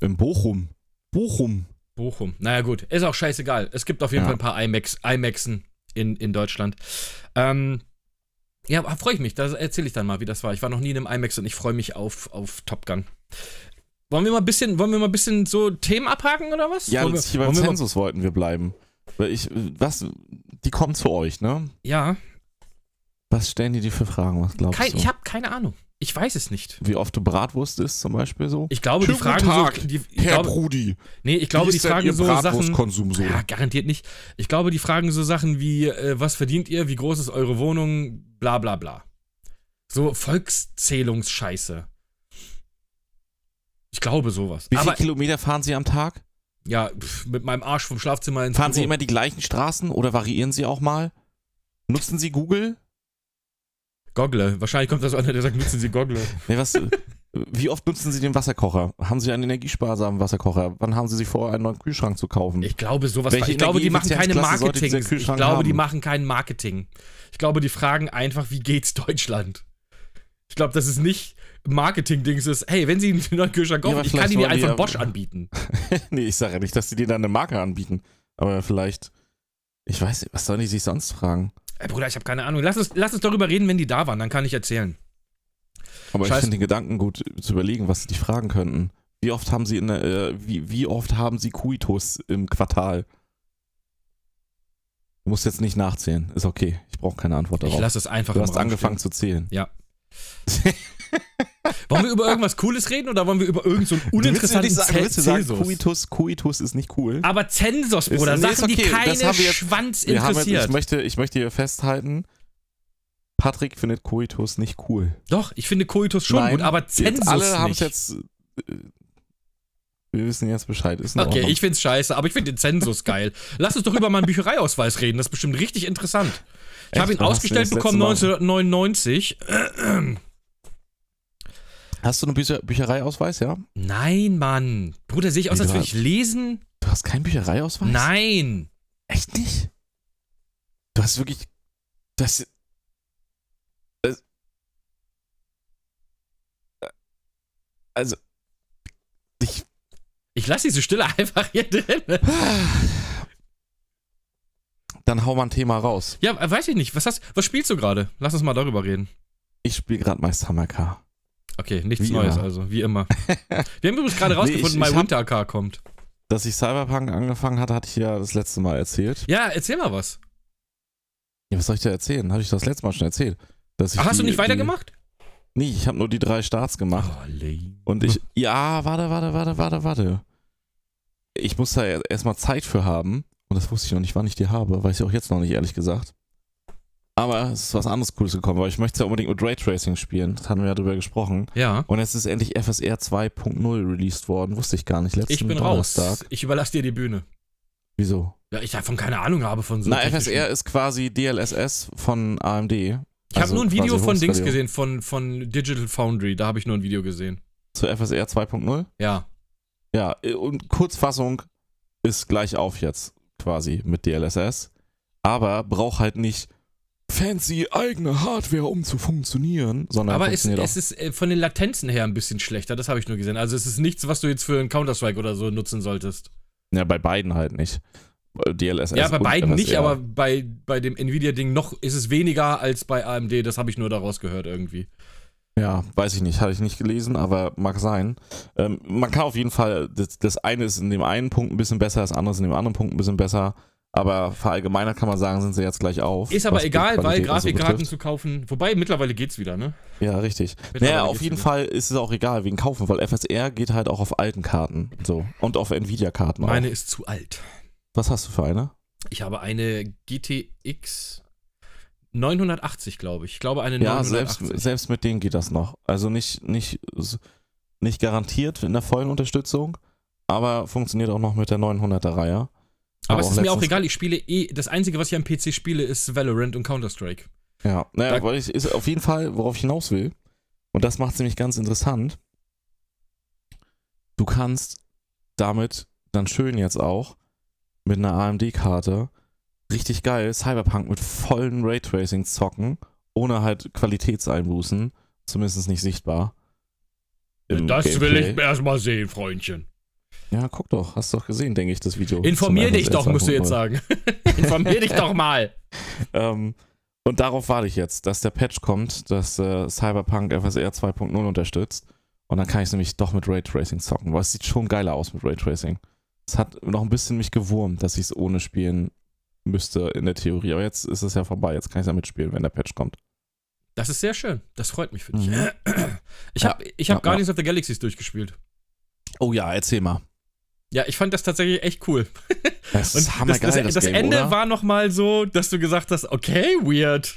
In Bochum. Bochum. Bochum. Naja, gut. Ist auch scheißegal. Es gibt auf jeden Ja. Fall ein paar IMAX, IMAXen in, in Deutschland. Ähm, ja, freue ich mich. Da erzähle ich dann mal, wie das war. Ich war noch nie in einem IMAX und ich freue mich auf, auf Top Gun. Wollen wir mal ein bisschen, wollen wir mal ein bisschen so Themen abhaken oder was? Ja, wollen hier beim wollen Zensus wollten wir bleiben. Weil ich, was, die kommen zu euch, ne? Ja, Was stellen die dir für Fragen? Was glaubst kein, du? ich habe keine Ahnung. Ich weiß es nicht. Wie oft du Bratwurst isst zum Beispiel so? Ich glaube, die Schönen Fragen guten Tag, so. Die, ich glaube, Brudi. nee, ich glaube, die fragen so Sachen. So? Ja, garantiert nicht. Ich glaube, die fragen so Sachen wie, äh, was verdient ihr, wie groß ist eure Wohnung, bla bla bla. So Volkszählungsscheiße. Ich glaube sowas. Wie viele Aber Kilometer fahren Sie am Tag? ja, pff, mit meinem Arsch vom Schlafzimmer ins Fahren Sie Büro. immer die gleichen Straßen oder variieren Sie auch mal? Nutzen Sie Google? Goggle. Wahrscheinlich kommt das einer, der sagt, nutzen Sie Goggle. Nee, was, wie oft nutzen Sie den Wasserkocher? Haben Sie einen energiesparsamen Wasserkocher? Wann haben Sie sich vor, einen neuen Kühlschrank zu kaufen? Ich glaube sowas. Welche ich glaube, die machen keine Marketing. Ich glaube, die haben? machen kein Marketing. Ich glaube, die fragen einfach, wie geht's Deutschland? Ich glaube, das ist nicht Marketing-Dings ist, hey, wenn Sie einen neuen Kühlschrank Ja, kaufen, aber ich kann Ihnen die die einfach ja- Bosch anbieten. nee, ich sage ja nicht, dass Sie dir dann eine Marke anbieten. Aber vielleicht, ich weiß nicht, was sollen die sich sonst fragen? Ey, Bruder, ich habe keine Ahnung. Lass uns, lass uns darüber reden, wenn die da waren, dann kann ich erzählen. Aber ich Scheiß- finde den Gedanken gut zu überlegen, was sie dich fragen könnten. Wie oft haben sie in der, äh, wie, wie oft haben sie Kuitus im Quartal? Du musst jetzt nicht nachzählen. Ist okay. Ich brauche keine Antwort Ich darauf. lasse es einfach Du hast angefangen zu zählen. Ja. Wollen wir über irgendwas Cooles reden oder wollen wir über irgendeinen so uninteressanten du willst nicht Zel- sagen? Kuitus, Kuitus ist nicht cool. Aber Zensus, Bruder, Ist- nee, Sachen, die okay, das keine haben wir jetzt- Schwanz haben jetzt, interessiert. ich, möchte, ich möchte hier festhalten, Patrick findet Kuitus nicht cool. Doch, ich finde Coitus schon Nein, gut, aber Zensus alle haben es jetzt. äh, Wir wissen jetzt Bescheid. Ist Okay, Ordnung. ich find's scheiße, aber ich finde den Zensus geil. Lass uns doch über meinen Büchereiausweis reden, das ist bestimmt richtig interessant. Ich habe ihn du ausgestellt bekommen Mal- 1999. Hast du einen Bücher Büchereiausweis, ja? Nein, Mann. Bruder, sehe ich aus, Wie, als würde ich lesen? Du hast keinen Büchereiausweis? Nein. Echt nicht? Du hast wirklich. Du hast. äh, Also. Ich. Ich lasse diese Stille einfach hier drin. Dann hau mal ein Thema raus. Ja, äh, weiß ich nicht. Was, hast, was spielst du gerade? Lass uns mal darüber reden. Ich spiele gerade Meister Hammer Okay, nichts Wie Neues immer. also, wie immer. Wir haben übrigens gerade Nee, rausgefunden, ich My Winter Car kommt. Dass ich Cyberpunk angefangen hatte, hatte ich ja das letzte Mal erzählt. Ja, erzähl mal was. Ja, was soll ich dir erzählen? Hatte ich das letzte Mal schon erzählt. Dass ich Ach, hast die, du nicht die- weitergemacht? Nee, ich habe nur die drei Starts gemacht. Oh. Und ich, ja, warte, warte, warte, warte, warte. Ich muss da er- erstmal Zeit für haben. Und das wusste ich noch nicht, wann ich die habe. Weiß ich auch jetzt noch nicht, ehrlich gesagt. Aber es ist was anderes Cooles gekommen, weil ich möchte ja unbedingt mit Raytracing spielen. Das hatten wir ja drüber gesprochen. Ja. Und jetzt ist endlich FSR 2.0 released worden. Wusste ich gar nicht. Letzten Ich bin Donnerstag. raus. Ich überlasse dir die Bühne. Wieso? Ja, ich davon keine Ahnung habe von so Na, FSR ist quasi DLSS von AMD. Ich habe also nur ein Video von Dings gesehen, von, von Digital Foundry. Da habe ich nur ein Video gesehen. Zu FSR 2.0? Ja. Ja, und Kurzfassung ist gleich auf jetzt quasi mit DLSS, aber braucht halt nicht fancy eigene Hardware, um zu funktionieren, sondern Aber es, es ist äh, von den Latenzen her ein bisschen schlechter. Das habe ich nur gesehen. Also es ist nichts, was du jetzt für einen Counter-Strike oder so nutzen solltest. ja, bei beiden halt nicht. DLSS ja, bei beiden nicht, FSR. aber bei, bei dem Nvidia-Ding noch ist es weniger als bei AMD. Das habe ich nur daraus gehört irgendwie. Ja, weiß ich nicht, hatte ich nicht gelesen, aber mag sein. Ähm, man kann auf jeden Fall, das, das eine ist in dem einen Punkt ein bisschen besser, das andere ist in dem anderen Punkt ein bisschen besser, Aber verallgemeinert kann man sagen, sind sie jetzt gleich auf. Ist aber egal, weil Qualität und so Grafikkarten betrifft. zu kaufen. Wobei, mittlerweile geht's wieder, ne? Ja, richtig. Naja, auf jeden wieder. Fall ist es auch egal, wegen kaufen, weil FSR geht halt auch auf alten Karten. So. Und auf Nvidia-Karten auch. Meine ist zu alt. Was hast du für eine? Ich habe eine GTX 980, glaube ich. Ich glaube, eine Ja, 980. selbst, selbst mit denen geht das noch. Also nicht, nicht, nicht garantiert in der vollen Unterstützung, aber funktioniert auch noch mit der 900er Reihe. aber es ist mir auch egal, ich spiele eh. Das Einzige, was ich am PC spiele, ist Valorant und Counter-Strike. Ja, naja, Da- weil ich, ist auf jeden Fall, worauf ich hinaus will, und das macht es nämlich ganz interessant. Du kannst damit dann schön jetzt auch mit einer AMD-Karte richtig geil Cyberpunk mit vollen Raytracing zocken, ohne halt Qualitätseinbußen, zumindest nicht sichtbar. Im Gameplay. erstmal sehen, Freundchen. Ja, guck doch, hast doch gesehen, denke ich, das Video. Informier dich doch, musst du jetzt 2.0. sagen. Informier dich doch mal. Ähm, und darauf warte ich jetzt, dass der Patch kommt, dass äh, Cyberpunk FSR 2.0 unterstützt. Und dann kann ich es nämlich doch mit Raytracing zocken, weil es sieht schon geiler aus mit Raytracing. Es hat noch ein bisschen mich gewurmt, dass ich es ohne spielen müsste in der Theorie. Aber jetzt ist es ja vorbei, jetzt kann ich es ja mitspielen, wenn der Patch kommt. Das ist sehr schön. Das freut mich für dich. Mhm. Ich Ja. habe ich hab Ja, Guardians of the Galaxies durchgespielt. Oh ja, erzähl mal. Ja, ich fand das tatsächlich echt cool. Das Und ist das, hammergeil, das, das, das Game, Ende oder? war nochmal so, dass du gesagt hast, okay, weird.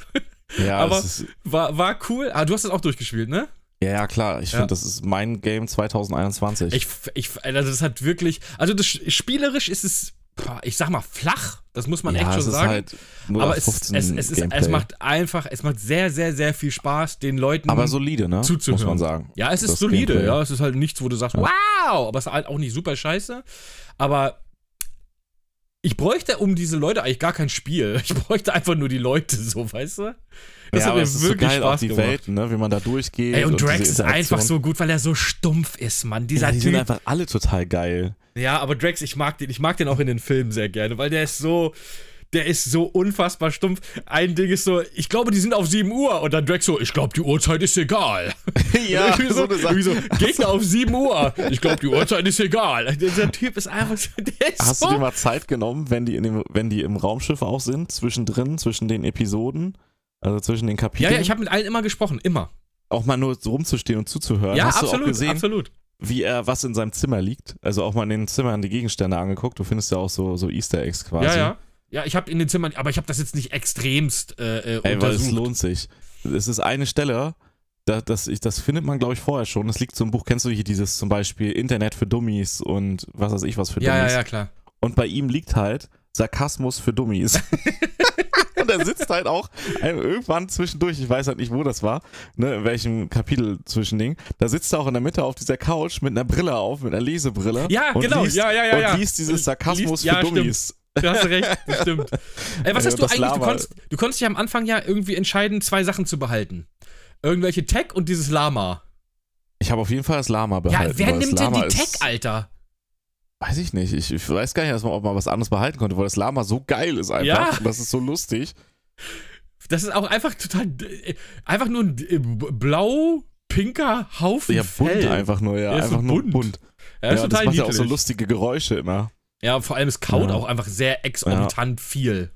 ja, aber- das War, war cool. Ah, du hast das auch durchgespielt, ne? ja, ja, klar. Ich Ja. finde, das ist mein Game 2021. Ich, ich, also das hat wirklich, also das spielerisch ist es, ich sag mal, flach. Das muss man ja, echt schon sagen. halt aber es, 15 es, es, ist, es macht einfach, es macht sehr, sehr, sehr viel Spaß, den Leuten. aber solide, ne? zuzuhören. Muss man sagen. ja, es ist das solide, Gameplay. ja. Es ist halt nichts, wo du sagst, Ja. wow, aber es ist halt auch nicht super scheiße. Aber ich bräuchte um diese Leute eigentlich gar kein Spiel. Ich bräuchte einfach nur die Leute, so, weißt du? Das ja, hat mir es ist wirklich so geil, auch Spaß die gemacht. Welten, ne? wie man da durchgeht. Ey, und diese Drax ist einfach so gut, weil er so stumpf ist, Mann. Dieser ja, die Typ. sind einfach alle total geil. Ja, aber Drax, ich mag den, ich mag den auch in den Filmen sehr gerne, weil der ist so, der ist so unfassbar stumpf. Ein Ding ist so, ich glaube, die sind auf 7 Uhr und dann Drax so, ich glaube, die Uhrzeit ist egal. irgendwie so, irgendwie so Gegner auf 7 Uhr. Ich glaube, die Uhrzeit ist egal. Dieser Typ ist einfach so, der ist Hast so. du dir mal Zeit genommen, wenn die, in dem, wenn die im Raumschiff auch sind, zwischendrin, zwischen den Episoden, also zwischen den ja, Kapiteln, ja, ich habe mit allen immer gesprochen, immer. auch mal nur so rumzustehen und zuzuhören? ja, Hast du absolut, auch gesehen, absolut. Wie er was in seinem Zimmer liegt? Also auch mal in den Zimmern die Gegenstände angeguckt. Du findest ja auch so, so Easter Eggs quasi. Ja, ja. Ja, ich habe in den Zimmern, aber ich habe das jetzt nicht extremst äh, äh, Ey, weil es untersucht. lohnt sich. Es ist eine Stelle, da, das, ich, das findet man, glaube ich, vorher schon. Das liegt so im Buch. Kennst du hier dieses zum Beispiel Internet für Dummies und was weiß ich was für ja, ja, Dummies? ja, klar. Und bei ihm liegt halt Sarkasmus für Dummies. und er sitzt halt auch irgendwann zwischendurch, ich weiß halt nicht, wo das war, ne, in welchem Kapitel zwischending, da sitzt er auch in der Mitte auf dieser Couch mit einer Brille auf, mit einer Lesebrille. Ja, und genau, liest, ja, ja, ja, Und ja. liest dieses Sarkasmus Liest- ja, für stimmt. Dummies. Du hast recht, das stimmt. Ey, was hast du das eigentlich? Du konntest, du konntest ja am Anfang ja irgendwie entscheiden, zwei Sachen zu behalten. Irgendwelche Tech und dieses Lama. Ich habe auf jeden Fall das Lama behalten. ja, wer nimmt denn die Tech, ist- Alter? Weiß ich nicht. Ich, ich weiß gar nicht, dass man, ob man was anderes behalten konnte, weil das Lama so geil ist einfach. Ja. Und das ist so lustig. Das ist auch einfach total. Einfach nur ein blau-pinker Haufen Ja, bunt Fell. einfach nur, ja. Ja, ist so einfach nur bunt. bunt. Ja, ist ja, das total macht ja auch so lustige Geräusche immer. Ja, vor allem es kaut Ja. auch einfach sehr exorbitant viel.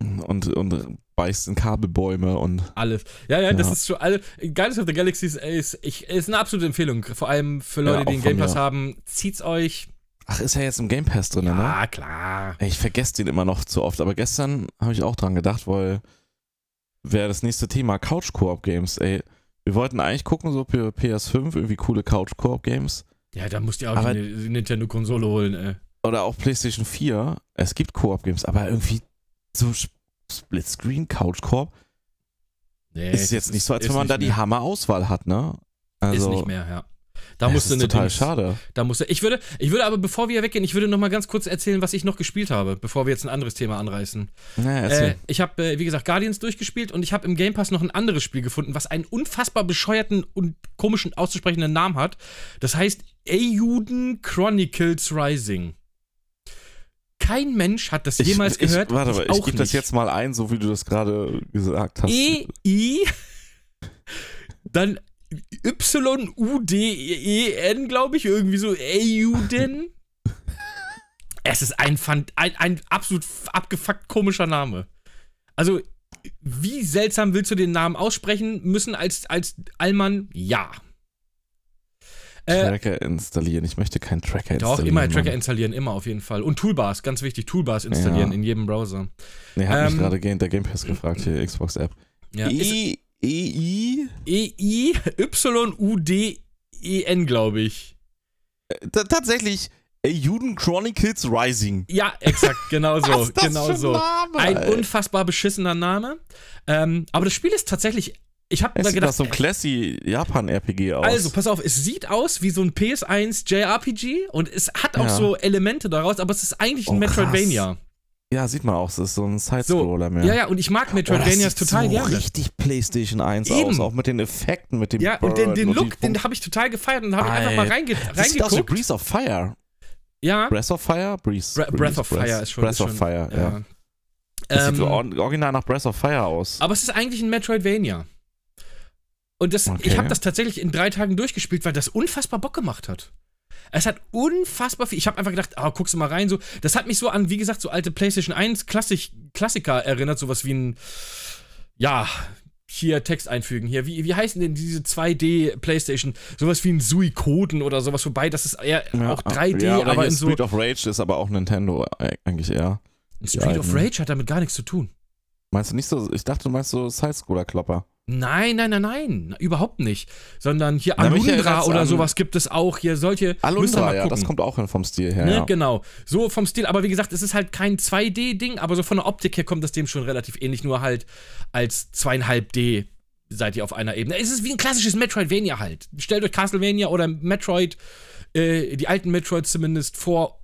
Und, und beißt in Kabelbäume und. Alles. Ja, ja, das Ja. ist schon alle. Guardians of the Galaxies ist, ich, ist eine absolute Empfehlung. Vor allem für Ja, Leute, auch die einen Game Pass mir. haben. Zieht's euch. Ach, ist ja jetzt im Game Pass drin, ne? Ja, klar. Ey, Ich vergesse den immer noch zu oft, aber gestern habe ich auch dran gedacht, weil wäre das nächste Thema Couch-Koop-Games, ey. Wir wollten eigentlich gucken, so für PS5, irgendwie coole Couch-Koop-Games. Ja, da musst du ja auch Aber- die, die Nintendo-Konsole holen, ey. Oder auch PlayStation 4. Es gibt Koop-Games, aber irgendwie so Sp- Split-Screen-Couch-Koop Nee, ist jetzt nicht so, als ist wenn man da die mehr. Hammer-Auswahl hat, ne? Also, ist nicht mehr, ja. Da das musst du ist total Dings- schade. Da musst du, ich würde, ich würde aber, bevor wir weggehen, ich würde noch mal ganz kurz erzählen, was ich noch gespielt habe, bevor wir jetzt ein anderes Thema anreißen. Naja, Äh, ich habe, äh, wie gesagt, Guardians durchgespielt und ich habe im Game Pass noch ein anderes Spiel gefunden, was einen unfassbar bescheuerten und komischen auszusprechenden Namen hat. Das heißt Eiyuden Chronicles Rising. Kein Mensch hat das jemals ich, gehört. Ich, warte mal, ich auch gebe das jetzt mal ein, so wie du das gerade gesagt hast. E-I, dann Y-U-D-E-N, glaube ich, irgendwie so Eiyuden. Es ist ein, ein, ein absolut abgefuckt komischer Name. Also, wie seltsam willst du den Namen aussprechen müssen als, als Allmann? Ja. Äh, Tracker installieren. Ich möchte keinen Tracker doch, installieren. Doch, immer Tracker installieren, immer auf jeden Fall. Und Toolbars, ganz wichtig, Toolbars installieren ja. in jedem Browser. Nee, hat ähm, mich gerade der Game Pass gefragt, hier Xbox-App. Ja, e, E-I? E-I-Y-U-D-E-N, glaube ich. Äh, tatsächlich, Juden Chronicles Rising. Ja, exakt, genau so. genau so. Name, ein unfassbar beschissener Name. Ähm, aber das Spiel ist tatsächlich ich habe da gedacht. Das so ein classy Japan-RPG aus. Also, pass auf, es sieht aus wie so ein PS1 JRPG und es hat auch ja. so Elemente daraus, aber es ist eigentlich ein oh, Metroidvania. Krass. Ja, sieht man auch, es ist so ein Side-Scroller so, mehr. Ja, ja, und ich mag Metroidvanias oh, total so gerne. richtig PlayStation 1 Eben. aus, auch mit den Effekten, mit dem Ja, und den, den Look, den habe ich total gefeiert und habe ich einfach mal reinge das reingeguckt. Sieht aus wie Breeze of Fire. Ja. Breath of Fire? Breeze. Bre Breath of Fire ist schon. Breath of Fire, ja. ja. Das ähm, sieht so original nach Breath of Fire aus. Aber es ist eigentlich ein Metroidvania. Und das, okay. ich habe das tatsächlich in drei Tagen durchgespielt, weil das unfassbar Bock gemacht hat. Es hat unfassbar viel. Ich habe einfach gedacht, oh, guckst du mal rein. So, das hat mich so an, wie gesagt, so alte PlayStation 1 Klassik, Klassiker erinnert, sowas wie ein, ja, hier Text einfügen. Hier, wie, wie heißen denn diese 2D PlayStation? Sowas wie ein Suikoden oder sowas vorbei. Das ist eher ja, auch 3D, ja, aber in so. Street of Rage ist aber auch Nintendo eigentlich eher. Street of Rage hat damit gar nichts zu tun. Meinst du nicht so? Ich dachte, du meinst so Sidescroller-Klopper. Nein, nein, nein, nein, überhaupt nicht. Sondern hier Na, Alundra oder sowas gibt es auch. Hier solche. Alundra, ja, das kommt auch vom Stil her. Ne, ja. Genau. So vom Stil, aber wie gesagt, es ist halt kein 2D-Ding, aber so von der Optik her kommt das dem schon relativ ähnlich, nur halt als zweieinhalb D seid ihr auf einer Ebene. Es ist wie ein klassisches Metroidvania halt. Stellt euch Castlevania oder Metroid, äh, die alten Metroids zumindest vor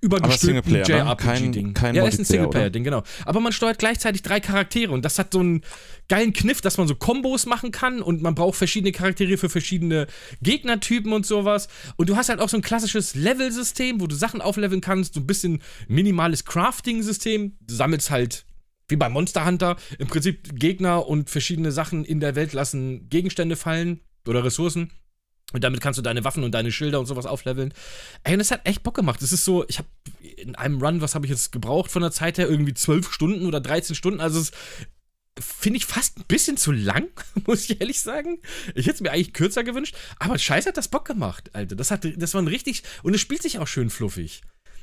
übergestülpten JRPG-Ding. Ne? Kein, kein ja, ist ein Singleplayer-Ding, genau. Aber man steuert gleichzeitig drei Charaktere und das hat so einen geilen Kniff, dass man so Kombos machen kann und man braucht verschiedene Charaktere für verschiedene Gegnertypen und sowas. Und du hast halt auch so ein klassisches Level-System, wo du Sachen aufleveln kannst, so ein bisschen minimales Crafting-System. Du sammelst halt wie bei Monster Hunter im Prinzip Gegner und verschiedene Sachen in der Welt lassen Gegenstände fallen oder Ressourcen. Und damit kannst du deine Waffen und deine Schilder und sowas aufleveln. Ey, und das hat echt Bock gemacht. Das ist so, ich habe in einem Run, was habe ich jetzt gebraucht von der Zeit her? Irgendwie 12 Stunden oder 13 Stunden. Also es finde ich fast ein bisschen zu lang, muss ich ehrlich sagen. Ich hätte es mir eigentlich kürzer gewünscht. Aber scheiße hat das Bock gemacht, Alter. Das, hat, das war ein richtig. Und es spielt sich auch schön fluffig.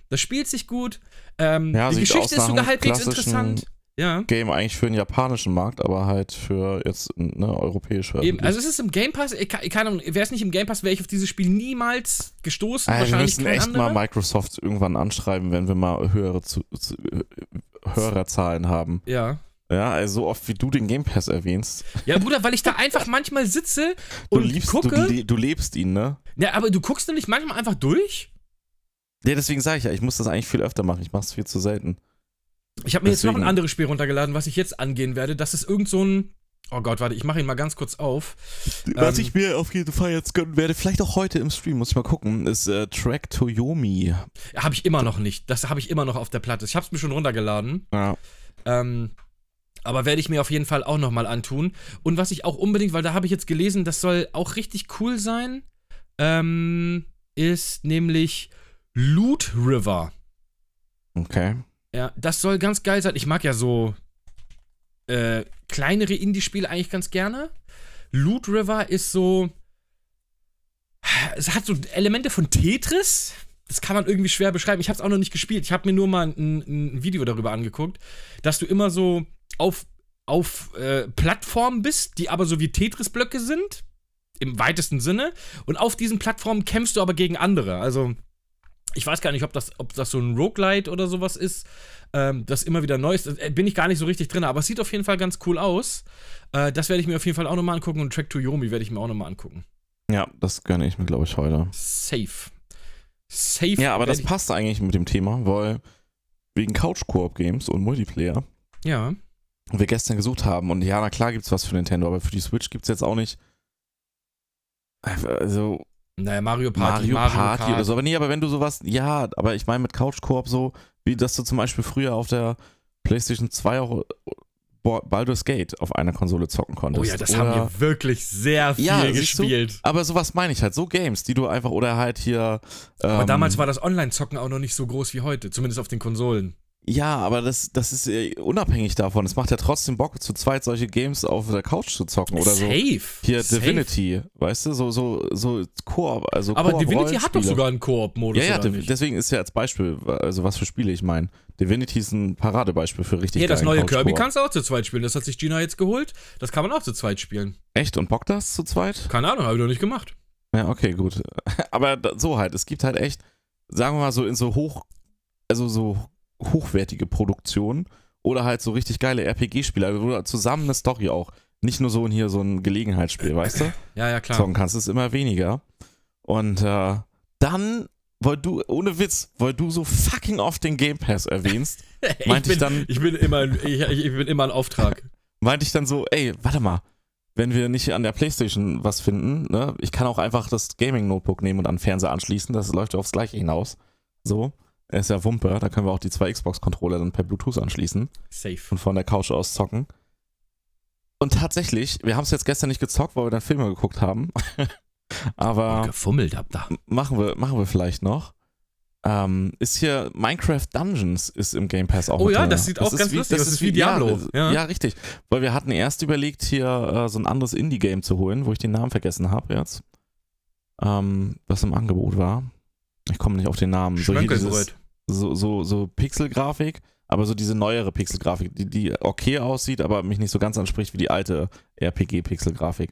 Das spielt sich gut. Ähm, ja, die Geschichte ist sogar halbwegs interessant ja. Game eigentlich für den japanischen Markt, aber halt für jetzt eine europäische. Eben, also es ist im Game Pass, ich, keine Ahnung, wäre es nicht im Game Pass, wäre ich auf dieses Spiel niemals gestoßen. Also wahrscheinlich wir müssen echt andere. mal Microsoft irgendwann anschreiben, wenn wir mal höhere zu, zu, Hörerzahlen haben. Ja. Ja, also so oft wie du den Game Pass erwähnst. Ja, Bruder, weil ich da einfach manchmal sitze und du liebst, gucke. Du, du lebst ihn, ne? Ja, aber du guckst nämlich manchmal einfach durch. Ja, deswegen sage ich ja, ich muss das eigentlich viel öfter machen. Ich mache es viel zu selten. Ich habe mir Deswegen. jetzt noch ein anderes Spiel runtergeladen, was ich jetzt angehen werde. Das ist irgend so ein. Oh Gott, warte, ich mache ihn mal ganz kurz auf. Was ähm, ich mir auf jeden Fall jetzt gönnen werde, vielleicht auch heute im Stream, muss ich mal gucken, ist äh, Track Toyomi. Habe ich immer noch nicht. Das habe ich immer noch auf der Platte. Ich habe es mir schon runtergeladen. Ja. Ähm, aber werde ich mir auf jeden Fall auch nochmal antun. Und was ich auch unbedingt, weil da habe ich jetzt gelesen, das soll auch richtig cool sein, ähm, ist nämlich Loot River. Okay. Ja, das soll ganz geil sein. Ich mag ja so äh, kleinere Indie-Spiele eigentlich ganz gerne. Loot River ist so. Es hat so Elemente von Tetris. Das kann man irgendwie schwer beschreiben. Ich habe es auch noch nicht gespielt. Ich habe mir nur mal ein, ein, Video darüber angeguckt, dass du immer so auf, auf äh, Plattformen bist, die aber so wie Tetris-Blöcke sind. Im weitesten Sinne. Und auf diesen Plattformen kämpfst du aber gegen andere. Also ich weiß gar nicht, ob das, ob das so ein Roguelite oder sowas ist, ähm, das immer wieder neu ist. Äh, bin ich gar nicht so richtig drin, aber es sieht auf jeden Fall ganz cool aus. Äh, das werde ich mir auf jeden Fall auch nochmal angucken und Track to Yomi werde ich mir auch nochmal angucken. Ja, das gönne ich mir, glaube ich, heute. Safe. Safe. Ja, aber das passt eigentlich mit dem Thema, weil wegen Couch-Koop-Games und Multiplayer. Ja. Wir gestern gesucht haben und ja, na klar gibt es was für Nintendo, aber für die Switch gibt es jetzt auch nicht. Also, naja, Mario Party, Mario, Mario Party Kart. oder so. Aber nee, aber wenn du sowas, ja, aber ich meine mit Couch Koop so, wie dass du zum Beispiel früher auf der PlayStation 2 auch Bo- Baldur's Gate auf einer Konsole zocken konntest. Oh ja, das oder, haben wir wirklich sehr viel Ja, siehst du? gespielt. Aber sowas meine ich halt, so Games, die du einfach, oder halt hier. Ähm, Aber damals war das Online-Zocken auch noch nicht so groß wie heute, zumindest auf den Konsolen. Ja, aber das, das ist unabhängig davon. Es macht ja trotzdem Bock, zu zweit solche Games auf der Couch zu zocken oder so. Safe. Hier Safe. Divinity, weißt du, so, so, so Koop, also Aber Koop Divinity hat doch sogar einen Koop-Modus, Ja, ja, deswegen ist ja als Beispiel, also was für Spiele ich meine. Divinity ist ein Paradebeispiel für richtig Ja, das neue Kirby kannst du auch zu zweit spielen. Das hat sich Gina jetzt geholt. Das kann man auch zu zweit spielen. Echt? Und bockt das zu zweit? Keine Ahnung, habe ich noch nicht gemacht. Ja, okay, gut. Aber so halt, es gibt halt echt, sagen wir mal so in so hoch, also so hochwertige Produktionen oder halt so richtig geile RPG-Spiele, also du zusammen eine Story auch, nicht nur so in hier so ein Gelegenheitsspiel, weißt du? Ja, ja, klar. zocken kannst, ist immer weniger. Und äh, dann, weil du, ohne Witz, weil du so fucking oft den Game Pass erwähnst, meinte bin, ich dann- Ich bin immer, ich, ich bin immer ein Auftrag. meinte ich dann so, ey, warte mal, wenn wir nicht an der Playstation was finden, ne, ich kann auch einfach das Gaming-Notebook nehmen und an den Fernseher anschließen, das läuft ja aufs Gleiche hinaus. So, ist ja Wumpe, da können wir auch die zwei Xbox-Controller dann per Bluetooth anschließen Safe. und von der Couch aus zocken. Und tatsächlich, wir haben es jetzt gestern nicht gezockt, weil wir dann Filme geguckt haben. Aber gefummelt hab da. machen wir, machen wir vielleicht noch. Ähm, ist hier Minecraft Dungeons ist im Game Pass auch Oh ja, drin. das sieht auch ganz lustig aus. Das ist wie Diablo. Ja, Ja. richtig. Weil wir hatten erst überlegt, hier äh, so ein anderes Indie-Game zu holen, wo ich den Namen vergessen habe jetzt. Ähm, was im Angebot war. Ich komme nicht auf den Namen. So, dieses. So, so, so Pixel-Grafik, aber so diese neuere Pixel-Grafik, die, die okay aussieht, aber mich nicht so ganz anspricht wie die alte RPG-Pixel-Grafik.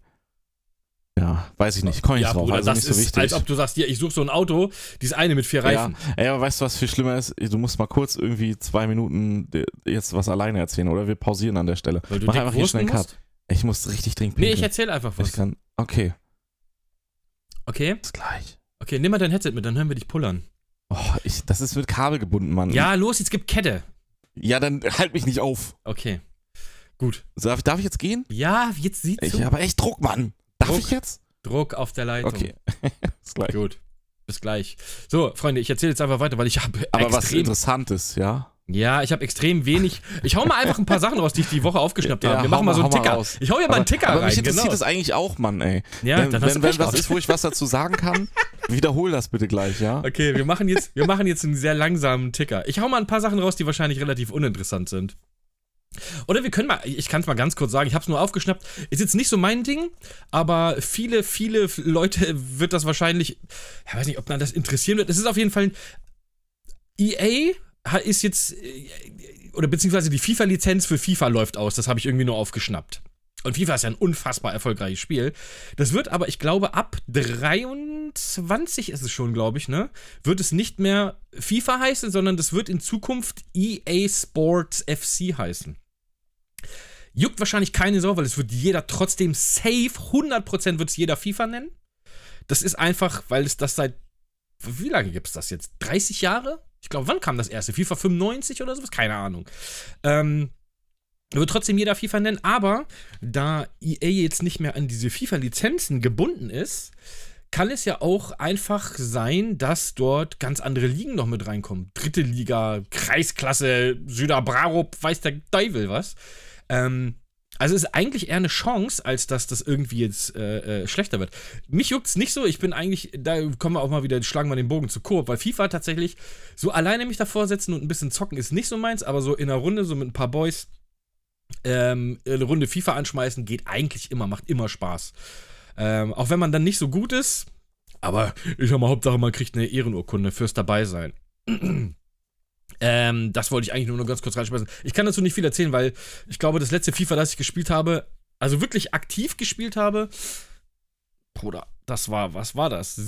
Ja, weiß ich nicht. Komme ich Ja, nicht drauf, Bruder, also das nicht so ist, wichtig. als ob du sagst, hier, ich suche so ein Auto, dieses eine mit vier Reifen. Ja, ey, aber weißt du, was viel schlimmer ist? Du musst mal kurz irgendwie zwei Minuten jetzt was alleine erzählen oder wir pausieren an der Stelle. Weil du Mach einfach hier schnell einen Cut. Ich muss richtig dringend Nee, ich pinkeln. erzähl einfach Ich was. kann, okay, Okay? bis gleich. Okay, nimm mal dein Headset mit, dann hören wir dich pullern. Oh, ich, das ist mit Kabel gebunden, Mann. Ja, los, jetzt gib Kette. Ja, dann halt mich nicht auf. Okay. Gut. Darf, darf ich jetzt gehen? Ja, jetzt sieht Ich habe echt Druck, Mann. Darf Druck. ich jetzt? Druck auf der Leitung. Okay. bis gleich. Gut. Bis gleich. So, Freunde, ich erzähle jetzt einfach weiter, weil ich habe Aber was Interessantes, ja? Ja, ich habe extrem wenig. Ich hau mal einfach ein paar Sachen raus, die ich die Woche aufgeschnappt Ja, habe. Wir machen mal so einen Ticker. raus. Ich hau hier mal einen Ticker aber rein. mich interessiert genau. das eigentlich auch, Mann, ey. Ja, wenn dann hast wenn, du wenn was ist, wo ich was dazu sagen kann, wiederhol das bitte gleich, ja? Okay, wir machen jetzt, wir machen jetzt einen sehr langsamen Ticker. Ich hau mal ein paar Sachen raus, die wahrscheinlich relativ uninteressant sind. Oder wir können mal, ich kann es mal ganz kurz sagen, ich habe es nur aufgeschnappt. Ist jetzt nicht so mein Ding, aber viele, viele Leute wird das wahrscheinlich, ich weiß nicht, ob man das interessieren wird. Es ist auf jeden Fall ein EA ist jetzt, äh, oder beziehungsweise die FIFA-Lizenz für FIFA läuft aus. Das habe ich irgendwie nur aufgeschnappt. Und FIFA ist ja ein unfassbar erfolgreiches Spiel. Das wird aber, ich glaube, ab 23 ist es schon, glaube ich, ne? Wird es nicht mehr FIFA heißen, sondern das wird in Zukunft EA Sports FC heißen. Juckt wahrscheinlich keine Sau, weil es wird jeder trotzdem safe, 100% wird es jeder FIFA nennen. Das ist einfach, weil es das seit, wie lange gibt es das jetzt? 30 Jahre? Ich glaube, wann kam das erste? FIFA 95 oder sowas? Keine Ahnung. Ähm, wird trotzdem jeder FIFA nennen, aber da EA jetzt nicht mehr an diese FIFA-Lizenzen gebunden ist, kann es ja auch einfach sein, dass dort ganz andere Ligen noch mit reinkommen. Dritte Liga, Kreisklasse, Süderbrarup, weiß der Teufel was. Ähm, also es ist eigentlich eher eine Chance, als dass das irgendwie jetzt äh, äh, schlechter wird. Mich juckt's nicht so. Ich bin eigentlich, da kommen wir auch mal wieder, schlagen wir den Bogen zu Koop, weil FIFA tatsächlich so alleine mich davor setzen und ein bisschen zocken ist nicht so meins, aber so in einer Runde, so mit ein paar Boys, ähm, eine Runde FIFA anschmeißen, geht eigentlich immer, macht immer Spaß. Ähm, auch wenn man dann nicht so gut ist, aber ich sag mal, Hauptsache, man kriegt eine Ehrenurkunde fürs Dabeisein. Ähm, das wollte ich eigentlich nur noch ganz kurz reinschmeißen. Ich kann dazu nicht viel erzählen, weil ich glaube, das letzte FIFA, das ich gespielt habe, also wirklich aktiv gespielt habe, Bruder, das war, was war das?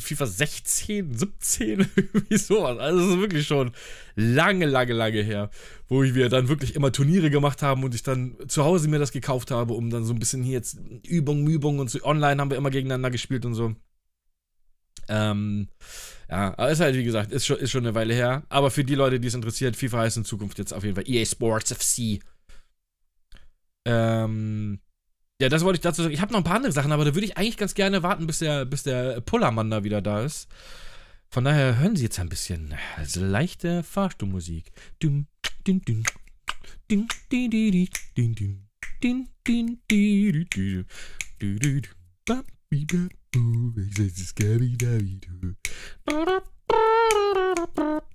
FIFA 16, 17, irgendwie sowas. Also, das ist wirklich schon lange, lange, lange her, wo wir dann wirklich immer Turniere gemacht haben und ich dann zu Hause mir das gekauft habe, um dann so ein bisschen hier jetzt Übung, Übung und so. Online haben wir immer gegeneinander gespielt und so. Ähm, ja, aber ist halt, wie gesagt, ist schon, ist schon eine Weile her. Aber für die Leute, die es interessiert, FIFA heißt in Zukunft jetzt auf jeden Fall EA Sports FC. Ähm, ja, das wollte ich dazu sagen. Ich habe noch ein paar andere Sachen, aber da würde ich eigentlich ganz gerne warten, bis der, bis der Pullermann da wieder da ist. Von daher hören Sie jetzt ein bisschen also leichte Fahrstuhlmusik. Dum, dum, dum, din, din, din, din, din, din, din, din, din, din, din, din, ba, bi, ba, bu, ich seh, es ist Gabi, Dabi, du.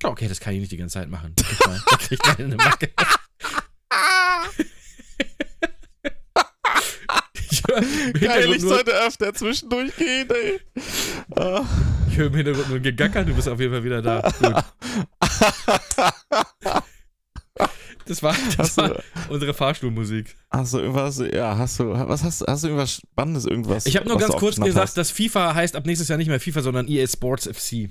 Okay, das kann ich nicht die ganze Zeit machen. Kriegt man- da kriegt man eine Macke. Geil, ich sollte öfter zwischendurch gehen, ey. Ich höre im Hintergrund nur Gegacker, du bist auf jeden Fall wieder da. Gut. Das war, das war unsere Fahrstuhlmusik. Du irgendwas, ja, hast du, was hast, hast du irgendwas Spannendes, irgendwas? Ich habe nur ganz kurz gesagt, hast? dass FIFA heißt ab nächstes Jahr nicht mehr FIFA, sondern EA Sports FC.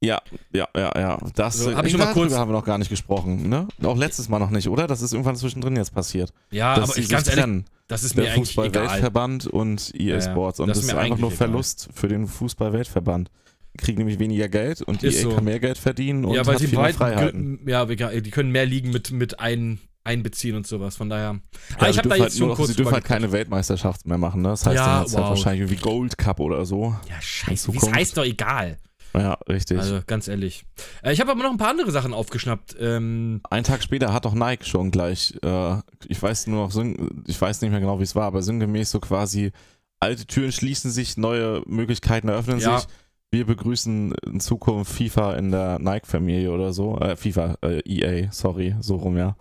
Ja, ja, ja, ja. Das So, hab ich schon mal kurz- haben wir noch gar nicht gesprochen, ne? Auch letztes Mal noch nicht, oder? Das ist irgendwann zwischendrin jetzt passiert. Ja, aber ich ganz ehrlich, trennen. das ist mir Der eigentlich egal. Fußball-Weltverband und EA Ja. Sports. Und Das das, ist ist mir einfach nur egal. Verlust für den Fußball-Weltverband. Die kriegen nämlich weniger Geld und Ist EA so. kann mehr Geld verdienen und Ja, weil hat sie viel mehr Freiheiten. ja, die können mehr Ligen mit, mit ein, einbeziehen und sowas. Von daher. Ja, Aber sie ich habe da jetzt halt nur schon noch- kurz Sie dürfen halt keine Weltmeisterschaft mehr machen, ne? Das heißt Ja, dann jetzt halt wow. wahrscheinlich irgendwie Gold Cup oder so. Ja, scheiße. Wie es heißt doch egal. Ja, richtig. Also, ganz ehrlich. Äh, ich habe aber noch ein paar andere Sachen aufgeschnappt. Ähm, Einen Tag später hat doch Nike schon gleich, äh, ich weiß nur noch, ich weiß nicht mehr genau, wie es war, aber sinngemäß so quasi, alte Türen schließen sich, neue Möglichkeiten eröffnen Ja. sich. Wir begrüßen in Zukunft FIFA in der Nike-Familie oder so. Äh, FIFA, äh, EA, sorry, so rum, ja.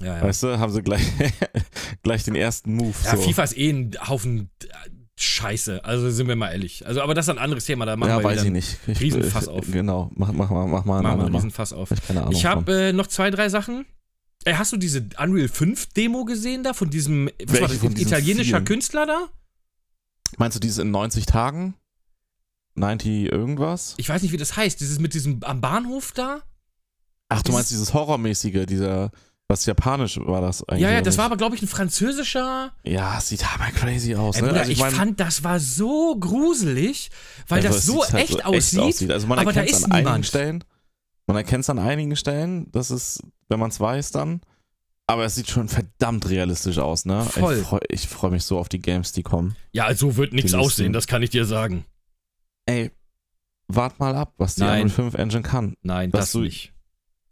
ja, ja. Weißt du, haben sie gleich, gleich den ersten Move. ja, so. FIFA ist eh ein Haufen äh, Scheiße. Also, sind wir mal ehrlich. Also, aber das ist ein anderes Thema. Da machen ja, wir weiß ich nicht. Ich, Riesenfass ich, auf. Genau, mach, mach, mal, mach mal einen andermal. Riesenfass auf. Ich. Ich habe äh, noch zwei, drei Sachen. Äh, hast du diese Unreal 5 Demo gesehen da von diesem, was Welche war das, italienischer vielen? Künstler da? Meinst du dieses in 90 Tagen? 90 irgendwas? Ich weiß nicht, wie das heißt. Dieses mit diesem am Bahnhof da? Ach, du meinst dieses Horrormäßige, dieser, was japanisch war das eigentlich? Ja, ja, das war aber, glaube ich, ein französischer. Ja, es sieht hammer crazy aus, Ey, ne? Bruder, Also ich, mein, fand, das war so gruselig, weil ja, das es so sieht halt echt, aussieht. Also man aber da ist an einigen niemand. Stellen. Man erkennt es an einigen Stellen, das ist, wenn man es weiß, dann. Aber es sieht schon verdammt realistisch aus, ne? Voll. Ich freue freu mich so auf die Games, die kommen. Ja, so wird nichts aussehen, das kann ich dir sagen. Ey, wart mal ab, was die Nein. Unreal 5 Engine kann. Nein, Was das du- nicht.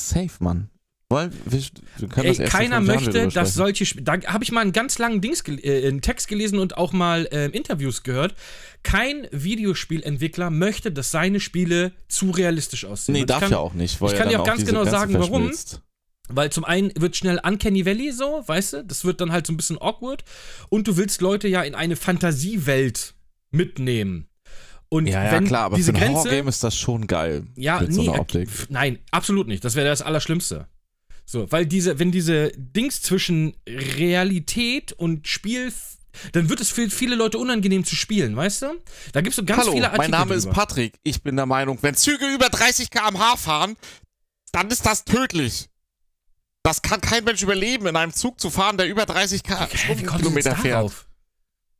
Safe, Mann. Wollen wir, wir können Ey, das keiner möchte, dass solche Sp Da habe ich mal einen ganz langen Dings äh, einen Text gelesen und auch mal äh, Interviews gehört. Kein Videospielentwickler möchte, dass seine Spiele zu realistisch aussehen. Nee, Und darf kann, ja auch nicht. Weil ich kann dir auch ganz genau sagen, warum. Weil zum einen wird schnell Uncanny Valley so, weißt du? Das wird dann halt so ein bisschen awkward. Und du willst Leute ja in eine Fantasiewelt mitnehmen. Und Ja, ja, wenn klar, aber diese für ein Grenze. Horrorgame ist das schon geil. Ja, mit nee, so einer äh, Optik. nein, absolut nicht. Das wäre das Allerschlimmste. So, weil diese, wenn diese Dings zwischen Realität und Spiel, dann wird es für viele Leute unangenehm zu spielen, weißt du? Da gibt es so ganz Hallo, viele Artikel mein Name ist drüber. Patrick. Ich bin der Meinung, wenn Züge über 30 km/h fahren, dann ist das tödlich. Das kann kein Mensch überleben, in einem Zug zu fahren, der über 30 km Hä, wie kommt du jetzt Stundenkilometer fährt.